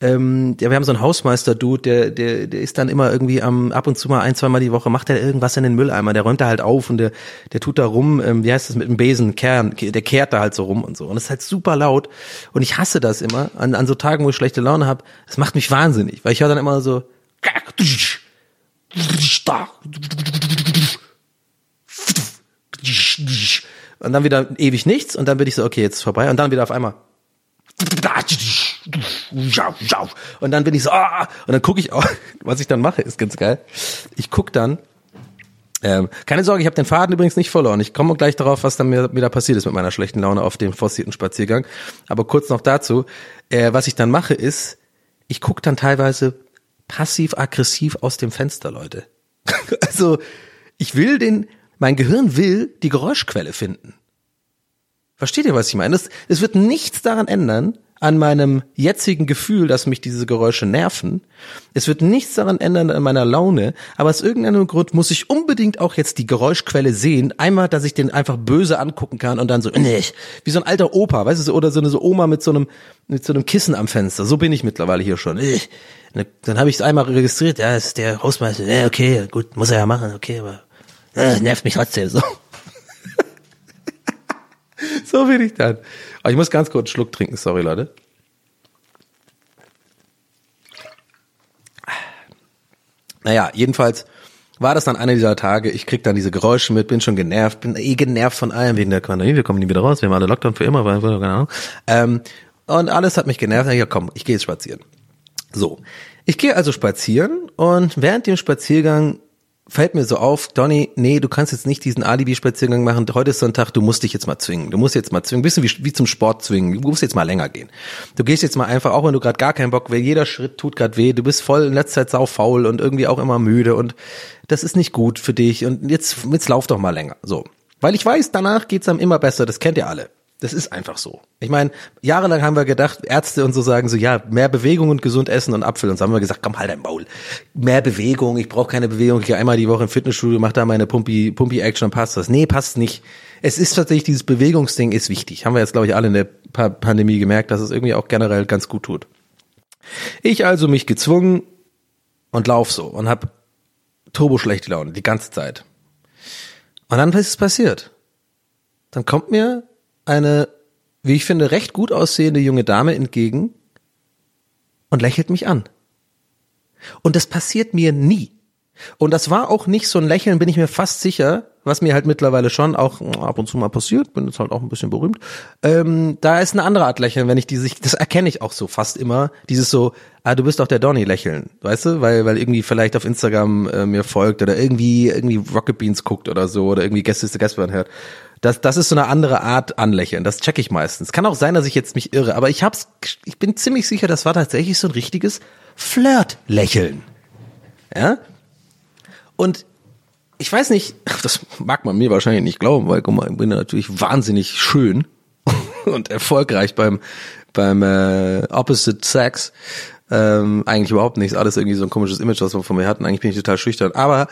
ähm, ja, wir haben so einen Hausmeister-Dude, der, der, der ist dann immer irgendwie am ab und zu mal ein, zwei Mal die Woche macht er irgendwas in den Mülleimer, der räumt da halt auf und der, der tut da rum, ähm, wie heißt das mit dem Besen, Kern, der kehrt da halt so rum und so und es ist halt super laut und ich hasse das immer an, an so Tagen, wo ich schlechte Laune habe. Das macht mich wahnsinnig, weil ich höre dann immer so und dann wieder ewig nichts und dann bin ich so, okay, jetzt ist vorbei und dann wieder auf einmal und dann bin ich so, ah, und dann gucke ich auch, was ich dann mache, ist ganz geil. Ich guck dann, ähm, keine Sorge, ich habe den Faden übrigens nicht verloren. Ich komme gleich darauf, was dann mir, mir da passiert ist mit meiner schlechten Laune auf dem forcierten Spaziergang. Aber kurz noch dazu, äh, was ich dann mache ist, ich guck dann teilweise passiv-aggressiv aus dem Fenster, Leute. also ich will den mein Gehirn will die Geräuschquelle finden. Versteht ihr, was ich meine? Es, es wird nichts daran ändern, an meinem jetzigen Gefühl, dass mich diese Geräusche nerven. Es wird nichts daran ändern an meiner Laune, aber aus irgendeinem Grund muss ich unbedingt auch jetzt die Geräuschquelle sehen. Einmal, dass ich den einfach böse angucken kann und dann so, nee, wie so ein alter Opa, weißt du, oder so eine so Oma mit so einem, mit so einem Kissen am Fenster. So bin ich mittlerweile hier schon. Dann habe ich es einmal registriert, ja, ist der Hausmeister, ja, okay, gut, muss er ja machen, okay, aber äh, nervt mich trotzdem so. so bin ich dann. Aber ich muss ganz kurz einen Schluck trinken, sorry Leute. Naja, jedenfalls war das dann einer dieser Tage, ich krieg dann diese Geräusche mit, bin schon genervt, bin eh genervt von allem wegen der Pandemie, wir kommen nie wieder raus, wir haben alle Lockdown für immer, weil, keine Ahnung. Ähm, und alles hat mich genervt, ja komm, ich gehe jetzt spazieren. So, ich gehe also spazieren und während dem Spaziergang fällt mir so auf, Donny, nee, du kannst jetzt nicht diesen Alibi-Spaziergang machen. Heute ist Sonntag, du musst dich jetzt mal zwingen. Du musst jetzt mal zwingen. Bisschen wie, wie zum Sport zwingen. Du musst jetzt mal länger gehen. Du gehst jetzt mal einfach, auch wenn du gerade gar keinen Bock, weil jeder Schritt tut gerade weh. Du bist voll in letzter Zeit sau faul und irgendwie auch immer müde und das ist nicht gut für dich. Und jetzt, jetzt lauf doch mal länger. So. Weil ich weiß, danach geht's einem immer besser. Das kennt ihr alle. Das ist einfach so. Ich meine, jahrelang haben wir gedacht, Ärzte und so sagen so, ja, mehr Bewegung und gesund essen und Apfel. Und so haben wir gesagt, komm, halt dein Maul. Mehr Bewegung, ich brauche keine Bewegung. Ich gehe einmal die Woche im Fitnessstudio, mach da meine Pumpi, Pumpi-Action, passt das. Nee, passt nicht. Es ist tatsächlich, dieses Bewegungsding ist wichtig. Haben wir jetzt, glaube ich, alle in der pa Pandemie gemerkt, dass es irgendwie auch generell ganz gut tut. Ich also mich gezwungen und lauf so und hab turbo schlechte Laune die ganze Zeit. Und dann ist es passiert. Dann kommt mir eine, wie ich finde, recht gut aussehende junge Dame entgegen und lächelt mich an. Und das passiert mir nie. Und das war auch nicht so ein Lächeln, bin ich mir fast sicher, was mir halt mittlerweile schon auch ab und zu mal passiert, bin jetzt halt auch ein bisschen berühmt. Ähm, da ist eine andere Art Lächeln, wenn ich diese, das erkenne ich auch so fast immer, dieses so, ah, du bist doch der Donny Lächeln, weißt du, weil weil irgendwie vielleicht auf Instagram äh, mir folgt oder irgendwie irgendwie Rocket Beans guckt oder so oder irgendwie Gäste ist der hört. Das, das ist so eine andere Art anlächeln. Das check ich meistens. Kann auch sein, dass ich jetzt mich irre, aber ich hab's, ich bin ziemlich sicher, das war tatsächlich so ein richtiges Flirt-Lächeln. Ja? Und ich weiß nicht, das mag man mir wahrscheinlich nicht glauben, weil guck mal, ich bin natürlich wahnsinnig schön und erfolgreich beim beim äh, Opposite Sex. Ähm, eigentlich überhaupt nichts, alles irgendwie so ein komisches Image, was wir von mir hatten. Eigentlich bin ich total schüchtern. Aber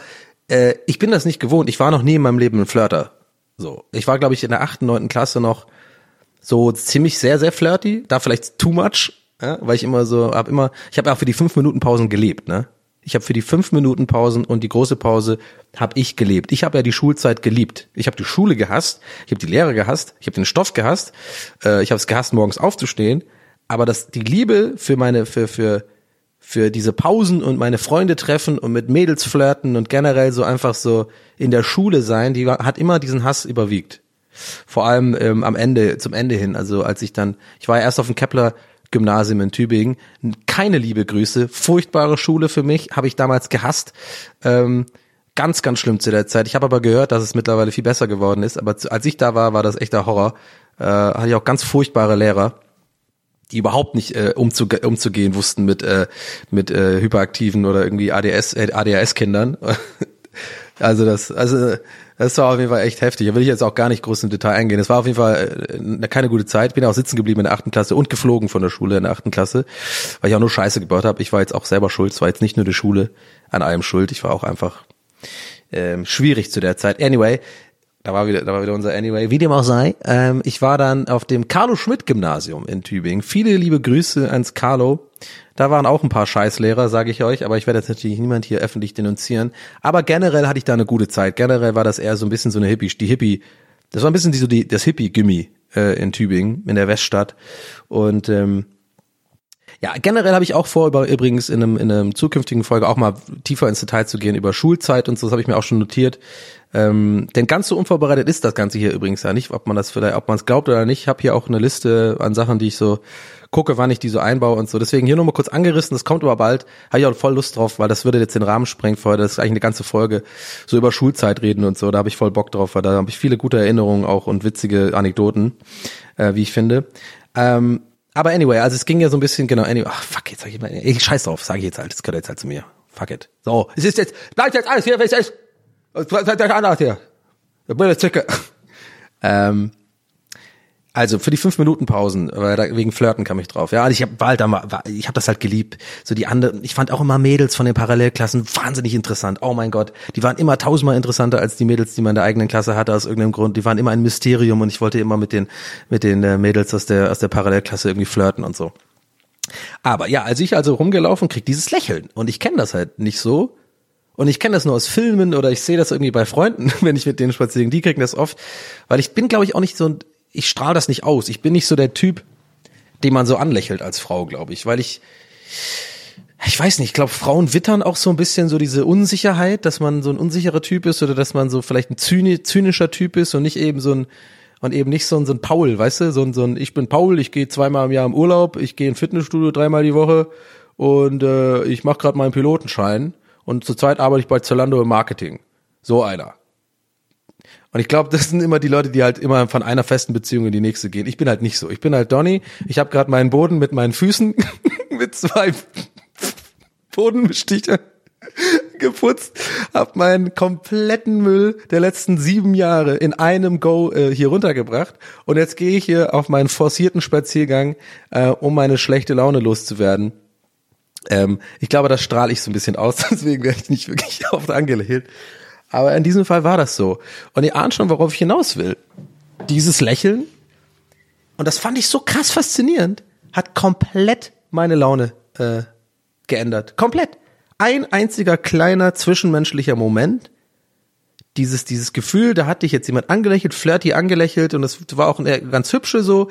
äh, ich bin das nicht gewohnt. Ich war noch nie in meinem Leben ein Flirter. So, ich war, glaube ich, in der achten, neunten Klasse noch so ziemlich sehr, sehr flirty, da vielleicht too much, ja, weil ich immer so, hab immer, ich habe auch für die fünf Minuten Pausen gelebt, ne? Ich habe für die fünf Minuten Pausen und die große Pause habe ich gelebt. Ich habe ja die Schulzeit geliebt. Ich habe die Schule gehasst, ich habe die Lehre gehasst, ich habe den Stoff gehasst, äh, ich habe es gehasst, morgens aufzustehen. Aber das, die Liebe für meine, für für für diese Pausen und meine Freunde treffen und mit Mädels flirten und generell so einfach so in der Schule sein, die hat immer diesen Hass überwiegt. Vor allem ähm, am Ende, zum Ende hin. Also als ich dann, ich war ja erst auf dem Kepler Gymnasium in Tübingen, keine liebe Grüße, furchtbare Schule für mich, habe ich damals gehasst. Ähm, ganz, ganz schlimm zu der Zeit. Ich habe aber gehört, dass es mittlerweile viel besser geworden ist. Aber als ich da war, war das echter Horror. Äh, hatte ich auch ganz furchtbare Lehrer die überhaupt nicht äh, umzuge umzugehen wussten mit äh, mit äh, hyperaktiven oder irgendwie ADS äh, ADHS Kindern. also das also das war auf jeden Fall echt heftig. Da will ich jetzt auch gar nicht groß im Detail eingehen. Es war auf jeden Fall äh, keine gute Zeit. Bin auch sitzen geblieben in der achten Klasse und geflogen von der Schule in der achten Klasse, weil ich auch nur Scheiße gebaut habe. Ich war jetzt auch selber schuld. Es war jetzt nicht nur die Schule an allem schuld. Ich war auch einfach ähm, schwierig zu der Zeit. Anyway, da war wieder, da war wieder unser Anyway. Wie dem auch sei, ähm, ich war dann auf dem Carlo Schmidt Gymnasium in Tübingen. Viele liebe Grüße ans Carlo. Da waren auch ein paar Scheißlehrer, sage ich euch, aber ich werde jetzt natürlich niemand hier öffentlich denunzieren. Aber generell hatte ich da eine gute Zeit. Generell war das eher so ein bisschen so eine Hippie, die Hippie, das war ein bisschen die, so die, das Hippie-Gimmi äh, in Tübingen, in der Weststadt. Und ähm, ja, generell habe ich auch vor, über, übrigens in einem, in einem zukünftigen Folge auch mal tiefer ins Detail zu gehen über Schulzeit und so, das habe ich mir auch schon notiert. Ähm, denn ganz so unvorbereitet ist das Ganze hier übrigens ja nicht, ob man das vielleicht, ob man es glaubt oder nicht. Ich habe hier auch eine Liste an Sachen, die ich so gucke, wann ich die so einbaue und so. Deswegen hier nochmal kurz angerissen, das kommt aber bald. Habe ich auch voll Lust drauf, weil das würde jetzt den Rahmen sprengen für heute. Das ist eigentlich eine ganze Folge, so über Schulzeit reden und so. Da habe ich voll Bock drauf, weil da habe ich viele gute Erinnerungen auch und witzige Anekdoten, äh, wie ich finde. Ähm, aber anyway, also es ging ja so ein bisschen, genau, anyway, ach fuck, jetzt sag ich mal, ich scheiß drauf, sage ich jetzt halt, das gehört jetzt halt zu mir. Fuck it. So, es ist jetzt, bleibt jetzt alles hier, es ist. Bleibt euch anders hier? ähm, also für die fünf Minuten Pausen, weil da, wegen Flirten kam ich drauf. Ja, und ich habe war halt da war, ich habe das halt geliebt. So die anderen, ich fand auch immer Mädels von den Parallelklassen wahnsinnig interessant. Oh mein Gott, die waren immer tausendmal interessanter als die Mädels, die man in der eigenen Klasse hatte aus irgendeinem Grund. Die waren immer ein Mysterium und ich wollte immer mit den mit den äh, Mädels aus der aus der Parallelklasse irgendwie flirten und so. Aber ja, als ich also rumgelaufen, krieg dieses Lächeln und ich kenne das halt nicht so. Und ich kenne das nur aus Filmen oder ich sehe das irgendwie bei Freunden, wenn ich mit denen spazieren. Die kriegen das oft, weil ich bin, glaube ich, auch nicht so ein ich strahle das nicht aus. Ich bin nicht so der Typ, den man so anlächelt als Frau, glaube ich, weil ich ich weiß nicht, ich glaube, Frauen wittern auch so ein bisschen so diese Unsicherheit, dass man so ein unsicherer Typ ist oder dass man so vielleicht ein zynischer Typ ist und nicht eben so ein und eben nicht so ein, so ein Paul, weißt du, so ein, so ein ich bin Paul, ich gehe zweimal im Jahr im Urlaub, ich gehe in Fitnessstudio dreimal die Woche und äh, ich mache gerade meinen Pilotenschein und zurzeit arbeite ich bei Zalando im Marketing. So einer. Und ich glaube, das sind immer die Leute, die halt immer von einer festen Beziehung in die nächste gehen. Ich bin halt nicht so. Ich bin halt Donny. Ich habe gerade meinen Boden mit meinen Füßen mit zwei Bodenbestichern geputzt, habe meinen kompletten Müll der letzten sieben Jahre in einem Go äh, hier runtergebracht und jetzt gehe ich hier auf meinen forcierten Spaziergang, äh, um meine schlechte Laune loszuwerden. Ähm, ich glaube, das strahle ich so ein bisschen aus, deswegen werde ich nicht wirklich oft angelächelt. Aber in diesem Fall war das so. Und ihr ahnt schon, worauf ich hinaus will. Dieses Lächeln, und das fand ich so krass faszinierend, hat komplett meine Laune äh, geändert. Komplett. Ein einziger kleiner zwischenmenschlicher Moment, dieses, dieses Gefühl, da hatte ich jetzt jemand angelächelt, flirty angelächelt und das war auch ein ganz hübsche so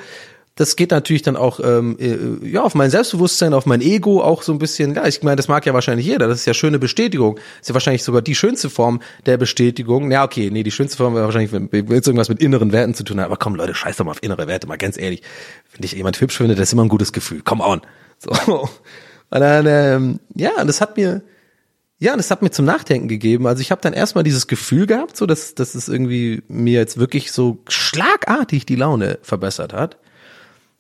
das geht natürlich dann auch ähm, äh, ja auf mein Selbstbewusstsein, auf mein Ego auch so ein bisschen. Ja, ich meine, das mag ja wahrscheinlich jeder. Das ist ja schöne Bestätigung. Das ist ja wahrscheinlich sogar die schönste Form der Bestätigung. Ja, okay, nee, die schönste Form wäre wahrscheinlich, wenn es irgendwas mit inneren Werten zu tun hat. Aber komm, Leute, scheiß doch mal auf innere Werte, mal ganz ehrlich. Wenn dich jemand hübsch findet, das ist immer ein gutes Gefühl. Come on. So. Und dann, ähm, ja, das hat mir, ja, das hat mir zum Nachdenken gegeben. Also ich habe dann erstmal dieses Gefühl gehabt, so dass, dass es irgendwie mir jetzt wirklich so schlagartig die Laune verbessert hat.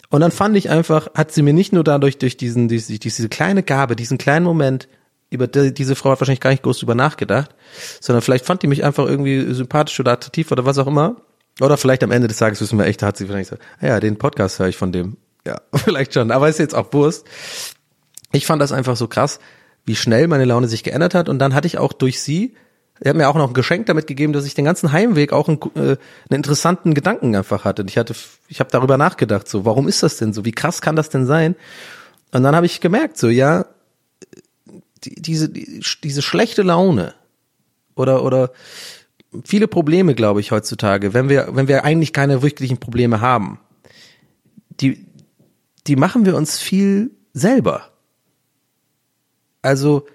Und dann fand ich einfach, hat sie mir nicht nur dadurch durch diesen, diese, diese kleine Gabe, diesen kleinen Moment, über die, diese Frau hat wahrscheinlich gar nicht groß drüber nachgedacht, sondern vielleicht fand die mich einfach irgendwie sympathisch oder attraktiv oder was auch immer. Oder vielleicht am Ende des Tages wissen wir echt, hat sie vielleicht so, ah ja, den Podcast höre ich von dem. Ja, vielleicht schon, aber ist jetzt auch Wurst. Ich fand das einfach so krass, wie schnell meine Laune sich geändert hat und dann hatte ich auch durch sie er hat mir auch noch ein Geschenk damit gegeben, dass ich den ganzen Heimweg auch einen, äh, einen interessanten Gedanken einfach hatte. Ich hatte, ich habe darüber nachgedacht, so, warum ist das denn so? Wie krass kann das denn sein? Und dann habe ich gemerkt, so, ja, die, diese, die, diese schlechte Laune oder, oder viele Probleme, glaube ich, heutzutage, wenn wir, wenn wir eigentlich keine wirklichen Probleme haben, die, die machen wir uns viel selber. Also,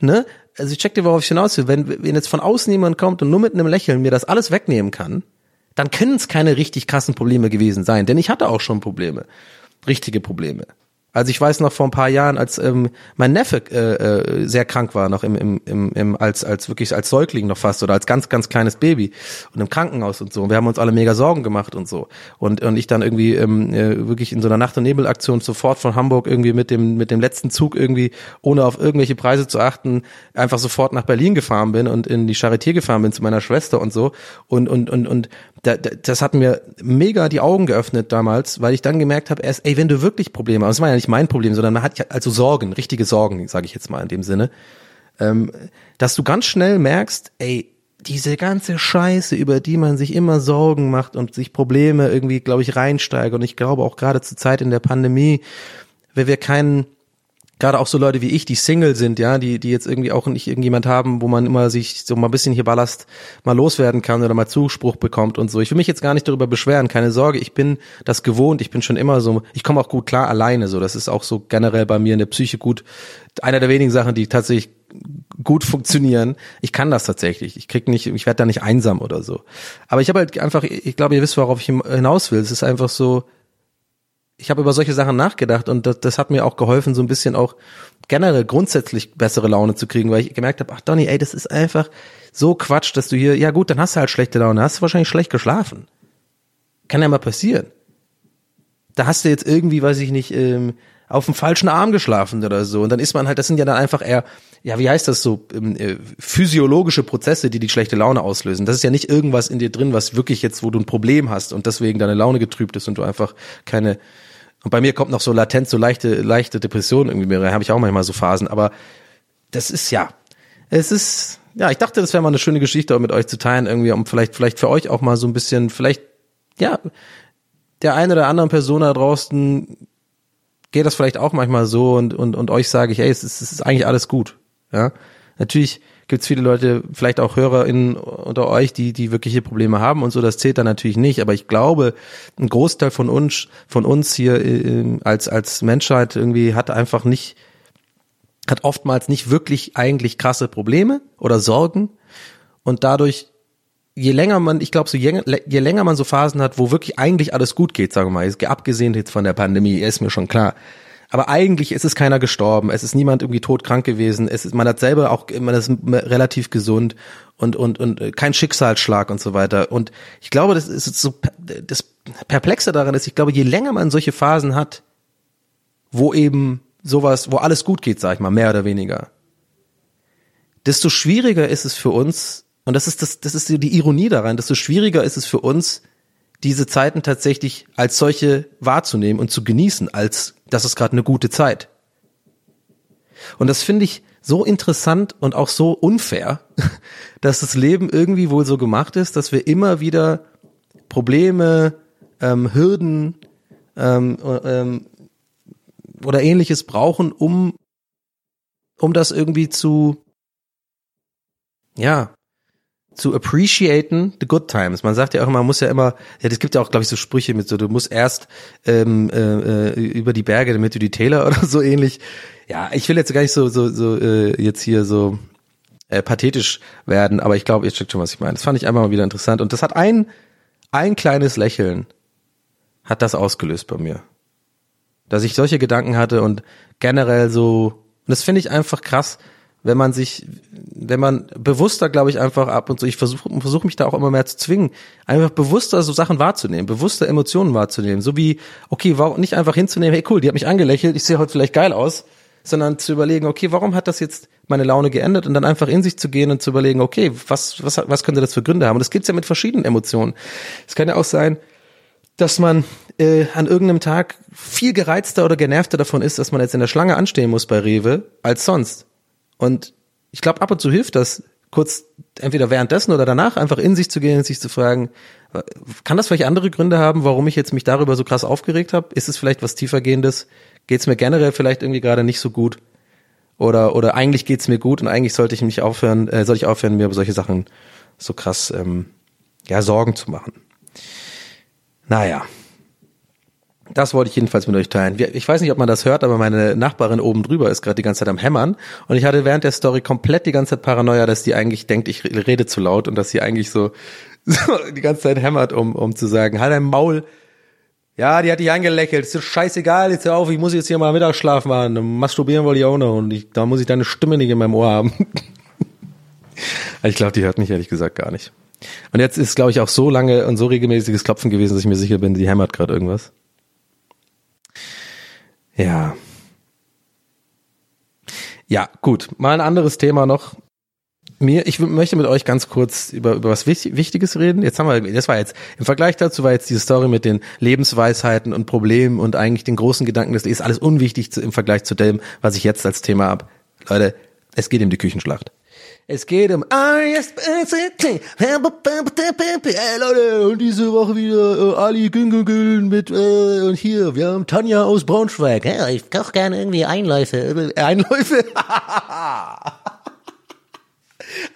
ne, also ich check dir, worauf ich hinaus will. Wenn, wenn jetzt von außen jemand kommt und nur mit einem Lächeln mir das alles wegnehmen kann, dann können es keine richtig krassen Probleme gewesen sein. Denn ich hatte auch schon Probleme. Richtige Probleme. Also ich weiß noch vor ein paar Jahren, als ähm, mein Neffe äh, äh, sehr krank war, noch im, im, im, im als als wirklich als Säugling noch fast oder als ganz ganz kleines Baby und im Krankenhaus und so. Und wir haben uns alle mega Sorgen gemacht und so. Und und ich dann irgendwie ähm, äh, wirklich in so einer Nacht- und Nebelaktion sofort von Hamburg irgendwie mit dem mit dem letzten Zug irgendwie ohne auf irgendwelche Preise zu achten einfach sofort nach Berlin gefahren bin und in die Charité gefahren bin zu meiner Schwester und so. Und und und und da, da, das hat mir mega die Augen geöffnet damals, weil ich dann gemerkt habe, erst, ey, wenn du wirklich Probleme hast, das war ja nicht mein Problem, sondern man hat ja also Sorgen, richtige Sorgen, sage ich jetzt mal in dem Sinne, ähm, dass du ganz schnell merkst, ey, diese ganze Scheiße, über die man sich immer Sorgen macht und sich Probleme irgendwie, glaube ich, reinsteigt. Und ich glaube auch gerade zur Zeit in der Pandemie, wenn wir keinen gerade auch so Leute wie ich, die Single sind, ja, die, die jetzt irgendwie auch nicht irgendjemand haben, wo man immer sich so mal ein bisschen hier Ballast mal loswerden kann oder mal Zuspruch bekommt und so. Ich will mich jetzt gar nicht darüber beschweren, keine Sorge, ich bin das gewohnt, ich bin schon immer so, ich komme auch gut klar alleine, so. Das ist auch so generell bei mir in der Psyche gut. Einer der wenigen Sachen, die tatsächlich gut funktionieren. Ich kann das tatsächlich. Ich krieg nicht, ich werde da nicht einsam oder so. Aber ich habe halt einfach, ich glaube, ihr wisst, worauf ich hinaus will. Es ist einfach so, ich habe über solche Sachen nachgedacht und das, das hat mir auch geholfen, so ein bisschen auch generell grundsätzlich bessere Laune zu kriegen, weil ich gemerkt habe, ach Donny, ey, das ist einfach so Quatsch, dass du hier, ja gut, dann hast du halt schlechte Laune, hast du wahrscheinlich schlecht geschlafen. Kann ja mal passieren. Da hast du jetzt irgendwie, weiß ich nicht, ähm, auf dem falschen Arm geschlafen oder so. Und dann ist man halt, das sind ja dann einfach eher, ja, wie heißt das so, ähm, äh, physiologische Prozesse, die die schlechte Laune auslösen. Das ist ja nicht irgendwas in dir drin, was wirklich jetzt, wo du ein Problem hast und deswegen deine Laune getrübt ist und du einfach keine, und bei mir kommt noch so latent so leichte, leichte Depression irgendwie mehr rein, habe ich auch manchmal so Phasen, aber das ist ja, es ist, ja, ich dachte, das wäre mal eine schöne Geschichte auch mit euch zu teilen, irgendwie, um vielleicht, vielleicht für euch auch mal so ein bisschen, vielleicht, ja, der eine oder anderen Person da draußen geht das vielleicht auch manchmal so und, und, und euch sage ich, ey, es ist, es ist eigentlich alles gut. Ja, natürlich gibt es viele Leute, vielleicht auch HörerInnen unter euch, die, die wirkliche Probleme haben und so, das zählt dann natürlich nicht, aber ich glaube, ein Großteil von uns, von uns hier äh, als, als Menschheit irgendwie hat einfach nicht, hat oftmals nicht wirklich eigentlich krasse Probleme oder Sorgen und dadurch je länger man, ich glaube, so je, je, länger man so Phasen hat, wo wirklich eigentlich alles gut geht, sagen wir mal, abgesehen jetzt von der Pandemie, ist mir schon klar. Aber eigentlich ist es keiner gestorben, es ist niemand irgendwie todkrank gewesen, es ist, man hat selber auch, man ist relativ gesund und, und, und kein Schicksalsschlag und so weiter. Und ich glaube, das ist so, das Perplexe daran ist, ich glaube, je länger man solche Phasen hat, wo eben sowas, wo alles gut geht, sag ich mal, mehr oder weniger, desto schwieriger ist es für uns, und das ist das, das ist die Ironie daran, desto schwieriger ist es für uns, diese Zeiten tatsächlich als solche wahrzunehmen und zu genießen, als das ist gerade eine gute Zeit. Und das finde ich so interessant und auch so unfair, dass das Leben irgendwie wohl so gemacht ist, dass wir immer wieder Probleme, ähm, Hürden ähm, ähm, oder ähnliches brauchen, um um das irgendwie zu ja zu appreciaten the good times. Man sagt ja auch immer, man muss ja immer, ja, das gibt ja auch, glaube ich, so Sprüche mit so, du musst erst ähm, äh, äh, über die Berge, damit du die Täler oder so ähnlich. Ja, ich will jetzt gar nicht so so so äh, jetzt hier so äh, pathetisch werden, aber ich glaube, ihr checkt schon, was ich meine. Das fand ich einfach mal wieder interessant und das hat ein ein kleines Lächeln hat das ausgelöst bei mir, dass ich solche Gedanken hatte und generell so. Und das finde ich einfach krass wenn man sich, wenn man bewusster, glaube ich, einfach ab und so, ich versuche versuch mich da auch immer mehr zu zwingen, einfach bewusster so Sachen wahrzunehmen, bewusster Emotionen wahrzunehmen, so wie, okay, warum nicht einfach hinzunehmen, hey cool, die hat mich angelächelt, ich sehe heute vielleicht geil aus, sondern zu überlegen, okay, warum hat das jetzt meine Laune geändert und dann einfach in sich zu gehen und zu überlegen, okay, was, was, was könnte das für Gründe haben? Und das gibt's ja mit verschiedenen Emotionen. Es kann ja auch sein, dass man äh, an irgendeinem Tag viel gereizter oder genervter davon ist, dass man jetzt in der Schlange anstehen muss bei Rewe als sonst. Und ich glaube, ab und zu hilft das, kurz entweder währenddessen oder danach einfach in sich zu gehen und sich zu fragen, kann das vielleicht andere Gründe haben, warum ich jetzt mich darüber so krass aufgeregt habe? Ist es vielleicht was tiefergehendes? Geht es mir generell vielleicht irgendwie gerade nicht so gut? Oder oder eigentlich geht's mir gut und eigentlich sollte ich mich aufhören, äh, soll ich aufhören, mir über solche Sachen so krass ähm, ja Sorgen zu machen. Naja, das wollte ich jedenfalls mit euch teilen. Ich weiß nicht, ob man das hört, aber meine Nachbarin oben drüber ist gerade die ganze Zeit am Hämmern. Und ich hatte während der Story komplett die ganze Zeit Paranoia, dass die eigentlich denkt, ich rede zu laut und dass sie eigentlich so, so die ganze Zeit hämmert, um, um zu sagen, halt dein Maul. Ja, die hat dich angelächelt. Ist scheißegal, jetzt hör auf, ich muss jetzt hier mal Mittagsschlaf machen. Masturbieren wollte ich auch noch und ich, da muss ich deine Stimme nicht in meinem Ohr haben. ich glaube, die hört mich ehrlich gesagt gar nicht. Und jetzt ist, glaube ich, auch so lange und so regelmäßiges Klopfen gewesen, dass ich mir sicher bin, die hämmert gerade irgendwas. Ja. Ja, gut. Mal ein anderes Thema noch. Mir, ich möchte mit euch ganz kurz über, über was Wichtiges reden. Jetzt haben wir, das war jetzt, im Vergleich dazu war jetzt diese Story mit den Lebensweisheiten und Problemen und eigentlich den großen Gedanken, das ist alles unwichtig zu, im Vergleich zu dem, was ich jetzt als Thema habe. Leute, es geht um die Küchenschlacht. Es geht um Hey Leute, und diese Woche wieder äh, Ali Güngüngün mit äh, und hier, wir haben Tanja aus Braunschweig. Ja, ich koche gerne irgendwie Einläufe. Einläufe?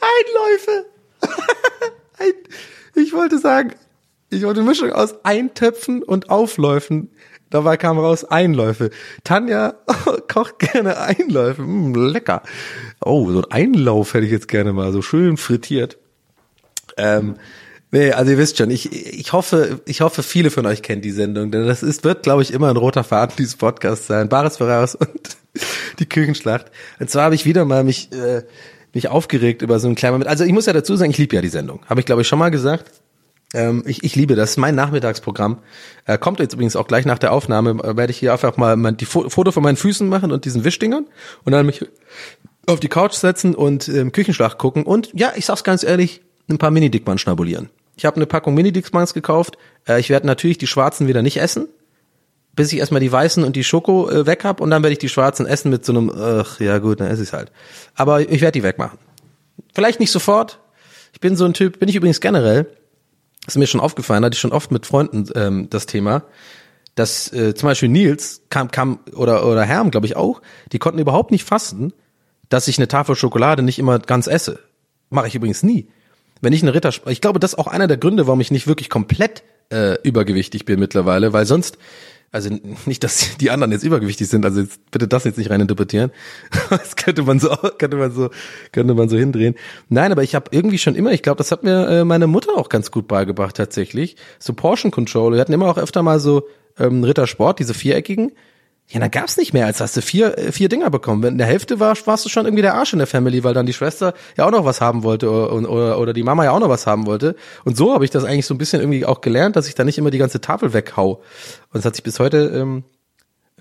Einläufe. Ein, ich wollte sagen, ich wollte eine Mischung aus Eintöpfen und Aufläufen. Dabei kam raus Einläufe. Tanja kocht gerne Einläufe. Mm, lecker. Oh, so ein Einlauf hätte ich jetzt gerne mal, so schön frittiert. Ähm, nee, also ihr wisst schon, ich, ich hoffe, ich hoffe, viele von euch kennen die Sendung, denn das ist, wird, glaube ich, immer ein roter Faden dieses Podcasts sein. Bares voraus und die Küchenschlacht. Und zwar habe ich wieder mal mich, äh, mich aufgeregt über so einen kleinen Moment. Also ich muss ja dazu sagen, ich liebe ja die Sendung. Habe ich, glaube ich, schon mal gesagt. Ähm, ich, ich liebe das, mein Nachmittagsprogramm. Äh, kommt jetzt übrigens auch gleich nach der Aufnahme, äh, werde ich hier einfach mal mein, die Fo Foto von meinen Füßen machen und diesen Wischdingern und dann mich auf die Couch setzen und ähm, Küchenschlacht gucken und ja, ich sag's ganz ehrlich, ein paar Mini-Dickmann schnabulieren. Ich habe eine Packung Mini-Dickmanns gekauft. Äh, ich werde natürlich die schwarzen wieder nicht essen, bis ich erstmal die weißen und die Schoko äh, weg hab und dann werde ich die schwarzen essen mit so einem, ach ja gut, dann esse ich's halt. Aber ich werde die wegmachen. Vielleicht nicht sofort. Ich bin so ein Typ, bin ich übrigens generell, ist mir schon aufgefallen, hatte ich schon oft mit Freunden ähm, das Thema, dass äh, zum Beispiel Nils kam, kam oder, oder Herm, glaube ich auch, die konnten überhaupt nicht fassen, dass ich eine Tafel Schokolade nicht immer ganz esse. Mache ich übrigens nie. Wenn ich eine Ritter, ich glaube, das ist auch einer der Gründe, warum ich nicht wirklich komplett äh, übergewichtig bin mittlerweile, weil sonst, also nicht, dass die anderen jetzt übergewichtig sind, also jetzt bitte das jetzt nicht rein interpretieren. Das könnte man so, könnte man so, könnte man so hindrehen. Nein, aber ich habe irgendwie schon immer, ich glaube, das hat mir äh, meine Mutter auch ganz gut beigebracht tatsächlich. So Portion Control. Wir hatten immer auch öfter mal so ähm, Rittersport, diese viereckigen. Ja, da gab's nicht mehr, als hast du vier, äh, vier Dinger bekommen. In der Hälfte war, warst du schon irgendwie der Arsch in der Family, weil dann die Schwester ja auch noch was haben wollte oder, oder, oder die Mama ja auch noch was haben wollte. Und so habe ich das eigentlich so ein bisschen irgendwie auch gelernt, dass ich da nicht immer die ganze Tafel weghau. Und es hat sich bis heute ähm,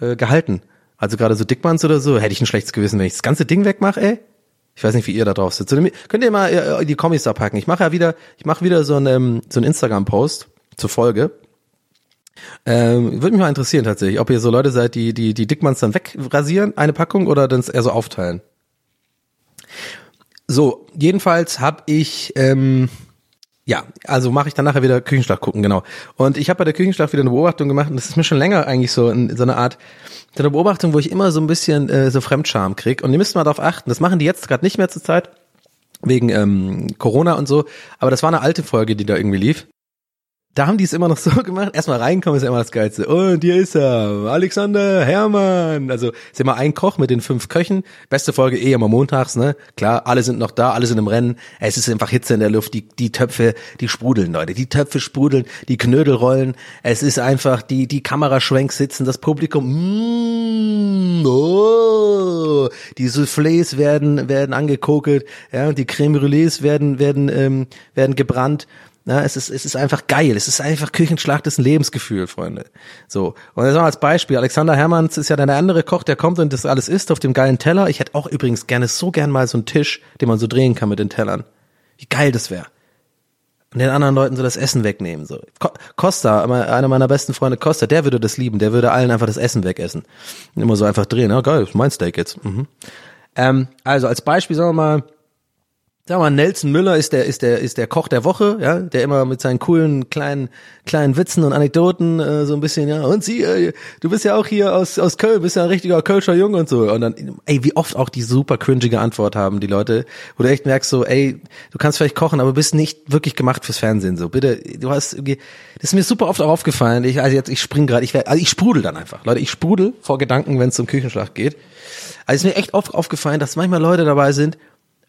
äh, gehalten. Also gerade so Dickmanns oder so, hätte ich ein schlechtes Gewissen, wenn ich das ganze Ding wegmache, ey. Ich weiß nicht, wie ihr da drauf sitzt. Könnt ihr mal äh, die Kommis da packen. Ich mache ja wieder, ich mache wieder so einen, ähm, so einen Instagram-Post zur Folge ähm, Würde mich mal interessieren tatsächlich, ob ihr so Leute seid, die die, die Dickmanns dann wegrasieren, eine Packung, oder dann eher so aufteilen. So, jedenfalls habe ich, ähm, ja, also mache ich dann nachher wieder Küchenschlag gucken, genau. Und ich habe bei der Küchenschlag wieder eine Beobachtung gemacht und das ist mir schon länger eigentlich so, in, so eine Art, so eine Beobachtung, wo ich immer so ein bisschen äh, so Fremdscham krieg. Und ihr müsst mal darauf achten, das machen die jetzt gerade nicht mehr zur Zeit, wegen ähm, Corona und so, aber das war eine alte Folge, die da irgendwie lief da haben die es immer noch so gemacht. Erstmal reinkommen ist ja immer das Geilste. Und hier ist er, Alexander Hermann. Also ist immer ein Koch mit den fünf Köchen. Beste Folge eh immer montags, ne? Klar, alle sind noch da, alle sind im Rennen. Es ist einfach Hitze in der Luft. Die, die Töpfe, die sprudeln, Leute. Die Töpfe sprudeln, die Knödel rollen. Es ist einfach, die, die Kameraschwenks sitzen, das Publikum, mm, oh, die Soufflés werden, werden angekokelt, ja, die Creme Brûlées werden, werden, ähm, werden gebrannt. Ja, es ist, es ist einfach geil. Es ist einfach Küchenschlacht, das ist ein Lebensgefühl, Freunde. So. Und das mal als Beispiel. Alexander Hermanns ist ja dann der andere Koch, der kommt und das alles isst auf dem geilen Teller. Ich hätte auch übrigens gerne so gern mal so einen Tisch, den man so drehen kann mit den Tellern. Wie geil das wäre. Und den anderen Leuten so das Essen wegnehmen, so. Costa, einer meiner besten Freunde Costa, der würde das lieben. Der würde allen einfach das Essen wegessen. Immer so einfach drehen. Ja, geil, ist mein Steak jetzt. Mhm. Ähm, also als Beispiel sagen wir mal, Sag mal, Nelson Müller ist der, ist der, ist der Koch der Woche, ja, der immer mit seinen coolen kleinen, kleinen Witzen und Anekdoten äh, so ein bisschen, ja, und sie, äh, du bist ja auch hier aus, aus Köln, bist ja ein richtiger Kölscher Junge und so. Und dann, ey, wie oft auch die super cringige Antwort haben, die Leute, wo du echt merkst, so, ey, du kannst vielleicht kochen, aber bist nicht wirklich gemacht fürs Fernsehen, so. Bitte, du hast das ist mir super oft auch aufgefallen. Ich, also jetzt, ich spring gerade, ich, also ich sprudel dann einfach. Leute, ich sprudel vor Gedanken, wenn es zum Küchenschlag geht. Also ist mir echt oft aufgefallen, dass manchmal Leute dabei sind,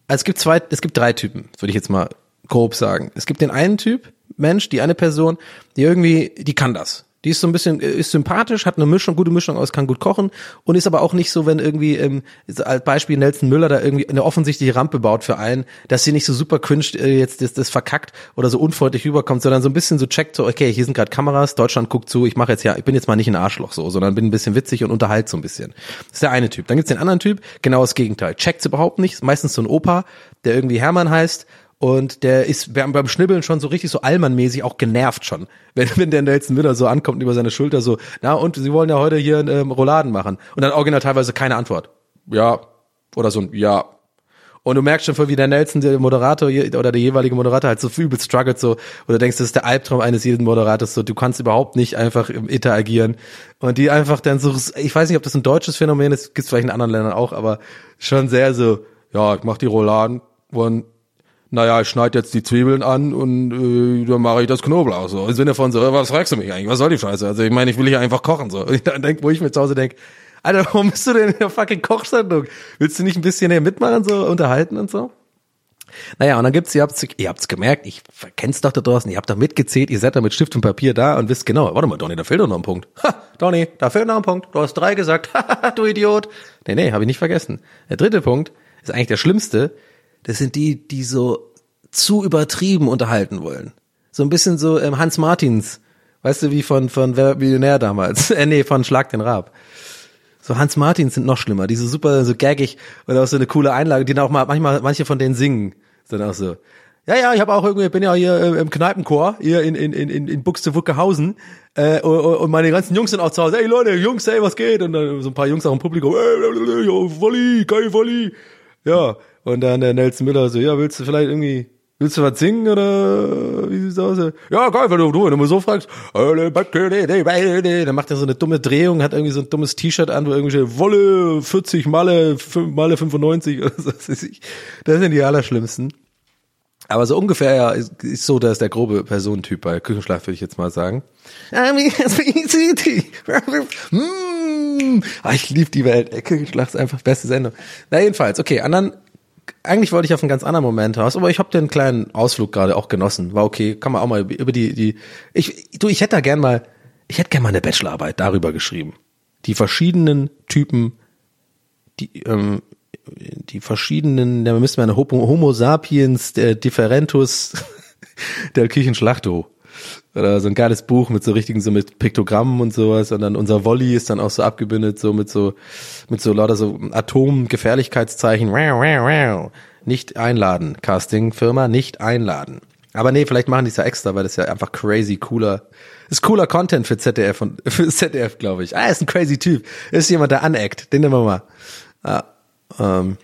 also es gibt zwei, es gibt drei Typen, würde ich jetzt mal grob sagen. Es gibt den einen Typ, Mensch, die eine Person, die irgendwie, die kann das. Die ist so ein bisschen, ist sympathisch, hat eine Mischung, gute Mischung aus, kann gut kochen und ist aber auch nicht so, wenn irgendwie, ähm, als Beispiel Nelson Müller da irgendwie eine offensichtliche Rampe baut für einen, dass sie nicht so super cringe äh, jetzt das, das verkackt oder so unfreundlich rüberkommt, sondern so ein bisschen so checkt, so, okay, hier sind gerade Kameras, Deutschland guckt zu, ich mache jetzt ja, ich bin jetzt mal nicht ein Arschloch so, sondern bin ein bisschen witzig und unterhalte so ein bisschen. Das ist der eine Typ. Dann gibt's den anderen Typ, genau das Gegenteil. Checkt's überhaupt nicht, ist meistens so ein Opa, der irgendwie Hermann heißt und der ist beim, Schnibbeln schon so richtig so Allmann-mäßig auch genervt schon. Wenn, wenn der Nelson Müller so ankommt über seine Schulter so, na und, Sie wollen ja heute hier ähm, Rouladen machen. Und dann original teilweise keine Antwort. Ja. Oder so ein Ja. Und du merkst schon voll, wie der Nelson, der Moderator oder der jeweilige Moderator halt so übel struggelt so, oder denkst, das ist der Albtraum eines jeden Moderators so, du kannst überhaupt nicht einfach interagieren. Und die einfach dann so, ich weiß nicht, ob das ein deutsches Phänomen ist, gibt's vielleicht in anderen Ländern auch, aber schon sehr so, ja, ich mach die Rouladen und naja, ich schneide jetzt die Zwiebeln an und äh, dann mache ich das Knoblauch so. Im Sinne von so, was fragst du mich eigentlich? Was soll die Scheiße? Also ich meine, ich will hier einfach kochen so. Und dann denk, wo ich mir zu Hause denk, Alter, warum bist du denn in der fucking Kochsendung? Willst du nicht ein bisschen hier mitmachen, so unterhalten und so? Naja, und dann gibt's, ihr habt's, ihr habt's gemerkt, ich kenn's doch da draußen, ihr habt doch mitgezählt, ihr seid da mit Stift und Papier da und wisst genau, warte mal, Donny, da fehlt doch noch ein Punkt. Ha, Donny, da fehlt noch ein Punkt. Du hast drei gesagt. du Idiot. Nee, nee, habe ich nicht vergessen. Der dritte Punkt ist eigentlich der schlimmste. Das sind die, die so zu übertrieben unterhalten wollen. So ein bisschen so ähm, Hans Martins. Weißt du, wie von, von Wer Millionär damals? äh, nee, von Schlag den Rab. So Hans Martins sind noch schlimmer, die so super, so gaggig und auch so eine coole Einlage, die dann auch mal, manchmal, manche von denen singen. Dann auch so. Ja, ja, ich habe auch irgendwie, bin ja hier äh, im Kneipenchor, hier in, in, in, in Buxtehude-Hausen, äh, und, und meine ganzen Jungs sind auch zu Hause, hey Leute, Jungs, hey, was geht? Und dann so ein paar Jungs auch im Publikum, yo, Volley, geil Volley. Ja, und dann der Nelson Miller so, ja, willst du vielleicht irgendwie, willst du was singen oder wie sieht's aus? Ja, geil, wenn du, wenn du mal so fragst, dann macht er so eine dumme Drehung, hat irgendwie so ein dummes T-Shirt an, wo irgendwie steht, Wolle 40 Malle, fünf- Malle 95 oder so. Das ist- Das sind die allerschlimmsten. Aber so ungefähr ja, ist, ist so, dass der grobe Personentyp bei Küchenschlag, würde ich jetzt mal sagen. Mm. Ah, ich liebe die Welt. Ey, Küchenschlag ist einfach beste Sendung. Na jedenfalls, okay, anderen, eigentlich wollte ich auf einen ganz anderen Moment raus, aber ich habe den kleinen Ausflug gerade auch genossen. War okay, kann man auch mal über die, die, ich, du, ich hätte da gern mal, ich hätte gern mal eine Bachelorarbeit darüber geschrieben. Die verschiedenen Typen, die, ähm, die verschiedenen, da müsste man eine Homo, sapiens, der Differentus der Küchenschlachto. Oder so ein geiles Buch mit so richtigen, so mit Piktogrammen und sowas. Und dann unser Volley ist dann auch so abgebildet, so mit so, mit so lauter so Atomgefährlichkeitszeichen. Nicht einladen. Casting-Firma, nicht einladen. Aber nee, vielleicht machen die es ja extra, weil das ja einfach crazy cooler, ist cooler Content für ZDF und für ZDF, glaube ich. Ah, ist ein crazy Typ. Ist jemand, der aneckt. Den nehmen wir mal. Ah, ähm,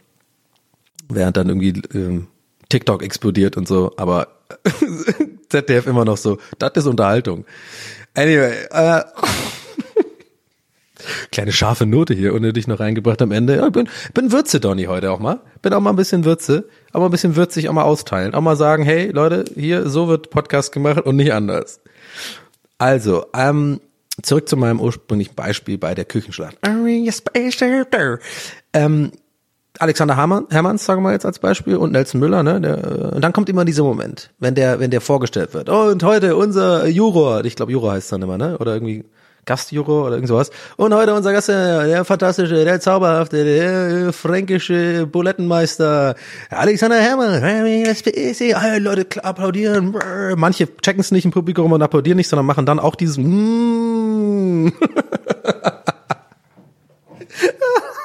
während dann irgendwie ähm, TikTok explodiert und so, aber ZDF immer noch so, das ist Unterhaltung. Anyway, äh, kleine scharfe Note hier unnötig noch reingebracht am Ende. Ja, ich bin, bin Würze, Donny, heute auch mal. Bin auch mal ein bisschen Würze, aber ein bisschen würzig auch mal austeilen. Auch mal sagen, hey Leute, hier, so wird Podcast gemacht und nicht anders. Also, ähm, zurück zu meinem ursprünglichen Beispiel bei der Küchenschlacht. Ähm, Alexander Hermann, Hermanns, sagen wir jetzt als Beispiel, und Nelson Müller, ne? Der, äh, und dann kommt immer dieser Moment, wenn der, wenn der vorgestellt wird. Oh, und heute unser Juror, ich glaube Juror heißt dann immer, ne? Oder irgendwie Gastjuror oder irgend sowas. Und heute unser Gast, der, der fantastische, der zauberhafte, der fränkische Bulettenmeister, Alexander Hermann. Alle Leute applaudieren. Manche checken es nicht im Publikum und applaudieren nicht, sondern machen dann auch dieses mm.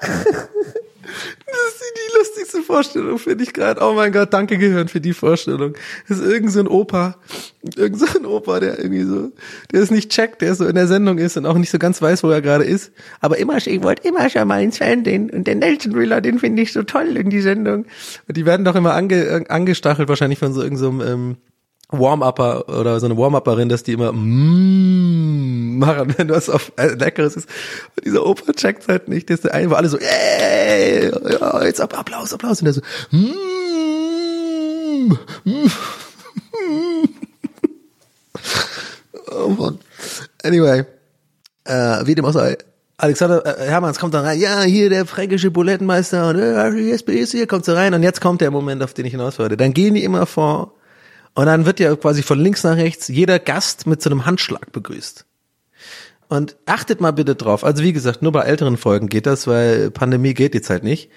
Das ist die lustigste Vorstellung, finde ich gerade. Oh mein Gott, danke Gehirn für die Vorstellung. Das ist irgend so ein Opa, irgend so ein Opa, der irgendwie so, der es nicht checkt, der so in der Sendung ist und auch nicht so ganz weiß, wo er gerade ist. Aber immer, ich wollte immer schon mal ins Fernsehen und den Nelson Müller, den finde ich so toll in die Sendung. Und die werden doch immer ange, angestachelt wahrscheinlich von so irgendeinem so ähm, Warm-Upper oder so eine Warm-Upperin, dass die immer mm machen, wenn was auf äh, Leckeres ist. Und dieser Opa checkt halt nicht, der ist der eine, alle so, ey, ja, jetzt ab, Applaus, Applaus. Und der so, mm, mm, oh Mann. Anyway, äh, wie dem auch sei, Alexander äh, Hermanns kommt da rein, ja, hier der fränkische Bulettenmeister und äh, die SPD hier kommt so rein und jetzt kommt der Moment, auf den ich hinaus wollte. Dann gehen die immer vor und dann wird ja quasi von links nach rechts jeder Gast mit so einem Handschlag begrüßt. Und achtet mal bitte drauf. Also wie gesagt, nur bei älteren Folgen geht das, weil Pandemie geht jetzt halt nicht.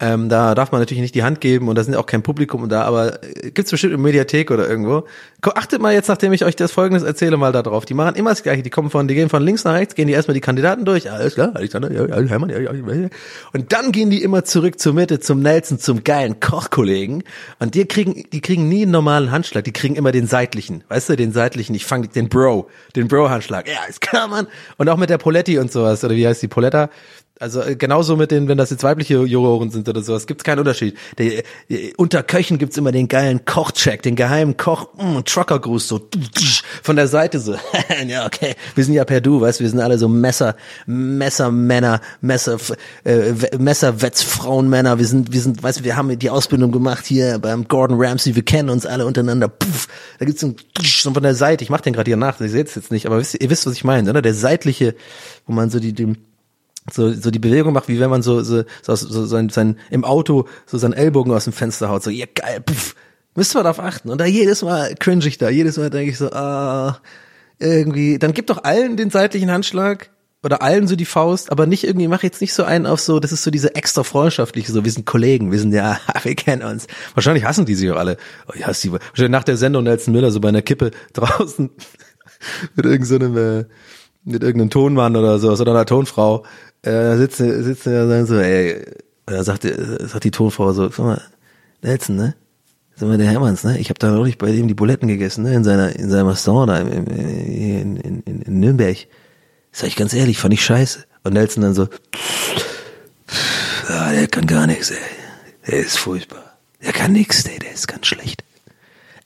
Ähm, da darf man natürlich nicht die Hand geben und da sind auch kein Publikum da, aber äh, gibt's bestimmt in Mediathek oder irgendwo. Achtet mal jetzt, nachdem ich euch das Folgendes erzähle, mal da drauf. Die machen immer das Gleiche. Die kommen von, die gehen von links nach rechts, gehen die erstmal die Kandidaten durch. Alles klar, Alexander, ja, Hermann, ja, ja. Und dann gehen die immer zurück zur Mitte, zum Nelson, zum geilen Kochkollegen. Und die kriegen, die kriegen nie einen normalen Handschlag. Die kriegen immer den seitlichen. Weißt du, den seitlichen. Ich fange den Bro, den Bro-Handschlag. Ja, ist klar, Mann. Und auch mit der Poletti und sowas. Oder wie heißt die Poletta? Also äh, genauso mit den, wenn das jetzt weibliche Juroren sind oder sowas, gibt's keinen Unterschied. Der, äh, unter Köchen gibt's immer den geilen Kochcheck, den geheimen Koch, mh, Truckergruß, so von der Seite so. ja, okay, wir sind ja per Du, weißt du, wir sind alle so Messer, Messermänner, Messer, äh, Messerwetz-Frauenmänner. Wir sind, wir sind, weißt wir haben die Ausbildung gemacht hier beim Gordon Ramsay, wir kennen uns alle untereinander. Puff, da gibt's so, ein, von der Seite, ich mach den gerade hier nach, ihr seht es jetzt nicht, aber wisst, ihr wisst, was ich meine, oder? Der seitliche, wo man so die, die so, so die Bewegung macht, wie wenn man so, so, so, so sein, sein, im Auto so seinen Ellbogen aus dem Fenster haut, so, ja geil, puff. Müsst ihr darauf achten. Und da jedes Mal cringe ich da, jedes Mal denke ich so, ah, irgendwie, dann gib doch allen den seitlichen Handschlag. oder allen so die Faust, aber nicht irgendwie, mach jetzt nicht so einen auf so, das ist so diese extra freundschaftliche, so, wir sind Kollegen, wir sind ja, wir kennen uns. Wahrscheinlich hassen die sich auch alle. Oh, ich hasse die. Wahrscheinlich nach der Sendung Nelson Müller so bei einer Kippe draußen mit irgendeinem, so äh, mit irgendeinem Tonmann oder so, oder einer Tonfrau, äh, sitzen, sitzen und sagen so, ey, da sagt, sagt die Tonfrau so, sag mal, Nelson, ne? Sag mal, der Hermanns, ne? Ich habe da neulich bei dem die Buletten gegessen, ne? In seiner, in seinem Restaurant da in, in, in, in Nürnberg. Sag ich ganz ehrlich, fand ich scheiße. Und Nelson dann so, ah, der kann gar nichts, ey. Der ist furchtbar. Der kann nix, ey, der ist ganz schlecht.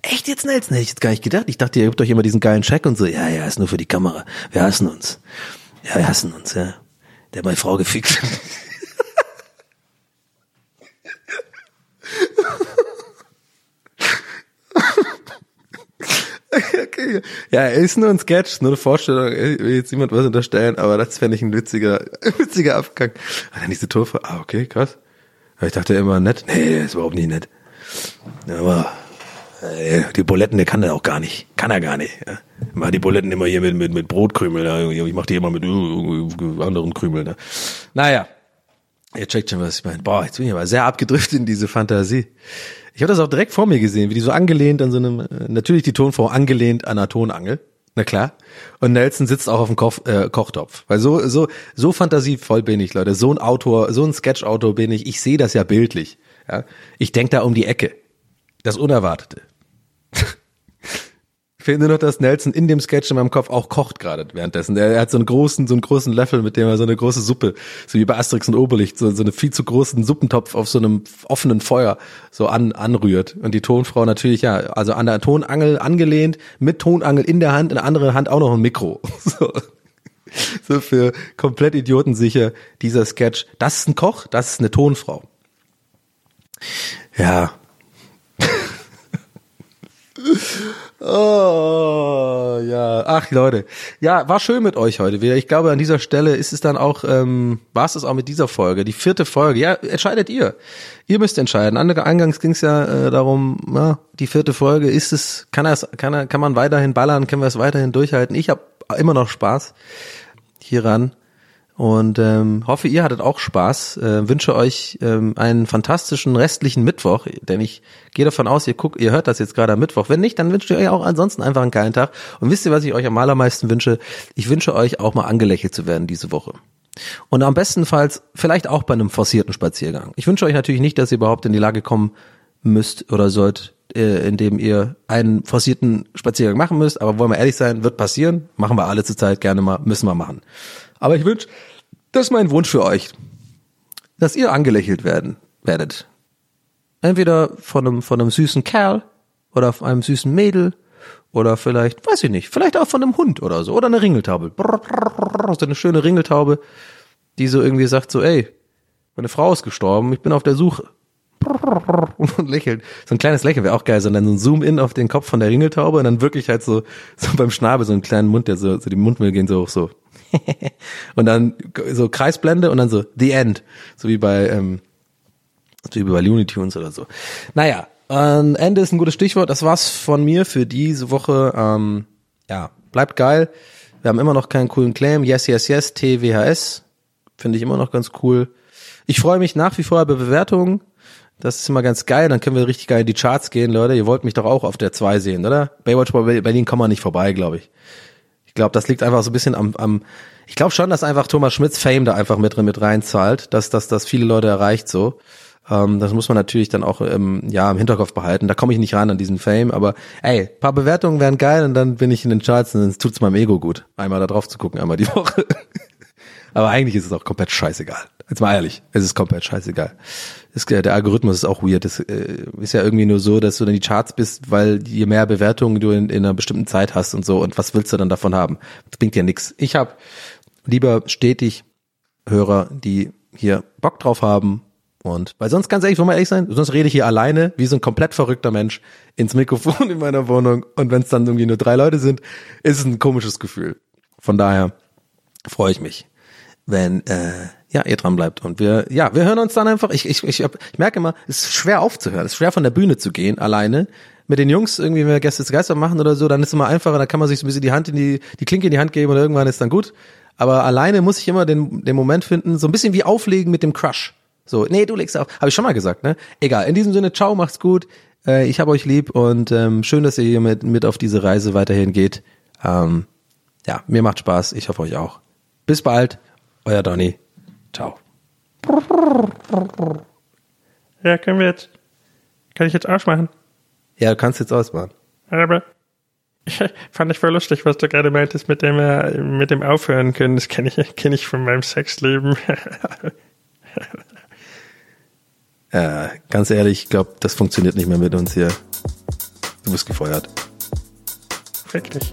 Echt jetzt, Nelson? Hätte ich jetzt gar nicht gedacht. Ich dachte, ihr habt euch immer diesen geilen Check und so. Ja, ja, ist nur für die Kamera. Wir hassen uns. Ja, wir hassen uns, ja. Der hat meine Frau gefickt. okay. Ja, ist nur ein Sketch, nur eine Vorstellung. Ich will jetzt niemand was unterstellen, aber das fände ich ein witziger, witziger Abgang. Ah, dann diese Torfrau. Ah, okay, krass. Ich dachte immer nett. Nee, ist überhaupt nicht nett. Aber äh, die Buletten, der kann er auch gar nicht. Kann er gar nicht. Ja. Ich mach die Buletten immer hier mit, mit, mit Brotkrümeln. Ja. Ich mach die immer mit uh, anderen Krümeln. Ja. Naja. Ihr checkt schon, was ich meine. Boah, jetzt bin ich aber sehr abgedriftet in diese Fantasie. Ich habe das auch direkt vor mir gesehen, wie die so angelehnt an so einem, äh, natürlich die Tonform angelehnt an einer Tonangel. Na klar. Und Nelson sitzt auch auf dem Koch, äh, Kochtopf. Weil so, so, so fantasievoll bin ich, Leute. So ein Autor, so ein Sketch-Autor bin ich. Ich sehe das ja bildlich. Ja? Ich denk da um die Ecke. Das Unerwartete. Ich finde nur noch, dass Nelson in dem Sketch in meinem Kopf auch kocht gerade währenddessen. Er, hat so einen großen, so einen großen Löffel, mit dem er so eine große Suppe, so wie bei Asterix und Oberlicht, so, so einen viel zu großen Suppentopf auf so einem offenen Feuer so an, anrührt. Und die Tonfrau natürlich, ja, also an der Tonangel angelehnt, mit Tonangel in der Hand, in der anderen Hand auch noch ein Mikro. So. So für komplett idiotensicher dieser Sketch. Das ist ein Koch, das ist eine Tonfrau. Ja. Oh, ja. Ach, Leute. Ja, war schön mit euch heute wieder. Ich glaube, an dieser Stelle ist es dann auch, ähm, war es das auch mit dieser Folge. Die vierte Folge. Ja, entscheidet ihr. Ihr müsst entscheiden. Eingangs ging es ja äh, darum, ja, die vierte Folge, ist es, kann er kann er, kann man weiterhin ballern, können wir es weiterhin durchhalten? Ich habe immer noch Spaß hieran und ähm, hoffe, ihr hattet auch Spaß. Äh, wünsche euch ähm, einen fantastischen restlichen Mittwoch, denn ich gehe davon aus, ihr guckt, ihr hört das jetzt gerade am Mittwoch. Wenn nicht, dann wünscht ihr euch auch ansonsten einfach einen geilen Tag. Und wisst ihr, was ich euch am allermeisten wünsche? Ich wünsche euch auch mal angelächelt zu werden diese Woche. Und am bestenfalls vielleicht auch bei einem forcierten Spaziergang. Ich wünsche euch natürlich nicht, dass ihr überhaupt in die Lage kommen müsst oder sollt, äh, indem ihr einen forcierten Spaziergang machen müsst. Aber wollen wir ehrlich sein, wird passieren. Machen wir alle zurzeit gerne mal, müssen wir machen. Aber ich wünsche, das ist mein Wunsch für euch, dass ihr angelächelt werden werdet. Entweder von einem, von einem süßen Kerl oder von einem süßen Mädel oder vielleicht, weiß ich nicht, vielleicht auch von einem Hund oder so oder eine Ringeltaube. So eine schöne Ringeltaube, die so irgendwie sagt so, ey, meine Frau ist gestorben, ich bin auf der Suche. Und lächelt. So ein kleines Lächeln wäre auch geil, sondern so ein Zoom-In auf den Kopf von der Ringeltaube und dann wirklich halt so, so beim Schnabel so einen kleinen Mund, der so, so die Mundwinkel gehen so hoch so. und dann so Kreisblende und dann so The End. So wie bei, ähm, so wie bei Looney Tunes oder so. Naja, ähm, Ende ist ein gutes Stichwort. Das war's von mir für diese Woche. Ähm, ja, bleibt geil. Wir haben immer noch keinen coolen Claim. Yes, yes, yes, TWHS. Finde ich immer noch ganz cool. Ich freue mich nach wie vor über Bewertungen. Das ist immer ganz geil. Dann können wir richtig geil in die Charts gehen, Leute. Ihr wollt mich doch auch auf der 2 sehen, oder? Baywatch bei Berlin kommen wir nicht vorbei, glaube ich. Ich glaube, das liegt einfach so ein bisschen am, am ich glaube schon, dass einfach Thomas Schmidts Fame da einfach mit, mit reinzahlt, dass, dass das viele Leute erreicht so. Ähm, das muss man natürlich dann auch ähm, ja im Hinterkopf behalten. Da komme ich nicht ran an diesen Fame, aber ey, paar Bewertungen wären geil und dann bin ich in den Charts und dann tut's meinem Ego gut, einmal da drauf zu gucken, einmal die Woche. aber eigentlich ist es auch komplett scheißegal. Jetzt mal ehrlich, es ist komplett scheißegal. Es, der Algorithmus ist auch weird. Das äh, ist ja irgendwie nur so, dass du in die Charts bist, weil je mehr Bewertungen du in, in einer bestimmten Zeit hast und so. Und was willst du dann davon haben? Das bringt ja nichts. Ich habe lieber stetig Hörer, die hier Bock drauf haben. Und weil sonst ganz ehrlich, wollen wir ehrlich sein, sonst rede ich hier alleine, wie so ein komplett verrückter Mensch, ins Mikrofon in meiner Wohnung. Und wenn es dann irgendwie nur drei Leute sind, ist es ein komisches Gefühl. Von daher freue ich mich, wenn äh, ja, ihr dran bleibt. Und wir, ja, wir hören uns dann einfach. Ich, ich, ich, ich merke immer, es ist schwer aufzuhören, es ist schwer von der Bühne zu gehen, alleine. Mit den Jungs irgendwie, wenn wir Gäste Geister machen oder so, dann ist es immer einfacher, dann kann man sich so ein bisschen die Hand in die, die Klinke in die Hand geben und irgendwann ist dann gut. aber alleine muss ich immer den, den Moment finden, so ein bisschen wie auflegen mit dem Crush. So, nee, du legst auf. Habe ich schon mal gesagt, ne? Egal. In diesem Sinne, ciao, macht's gut. Äh, ich habe euch lieb und ähm, schön, dass ihr hier mit, mit auf diese Reise weiterhin geht. Ähm, ja, mir macht Spaß. Ich hoffe euch auch. Bis bald. Euer Donny. Ciao. Ja, können wir jetzt. Kann ich jetzt ausmachen? Ja, du kannst jetzt ausmachen. Aber fand ich voll lustig, was du gerade meintest mit dem äh, mit dem Aufhören können. Das kenne ich kenne ich von meinem Sexleben. Äh, ganz ehrlich, ich glaube, das funktioniert nicht mehr mit uns hier. Du bist gefeuert. Wirklich.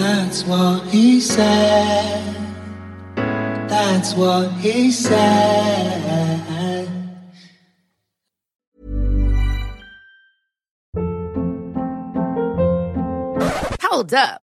That's what he said. That's what he said. Hold up.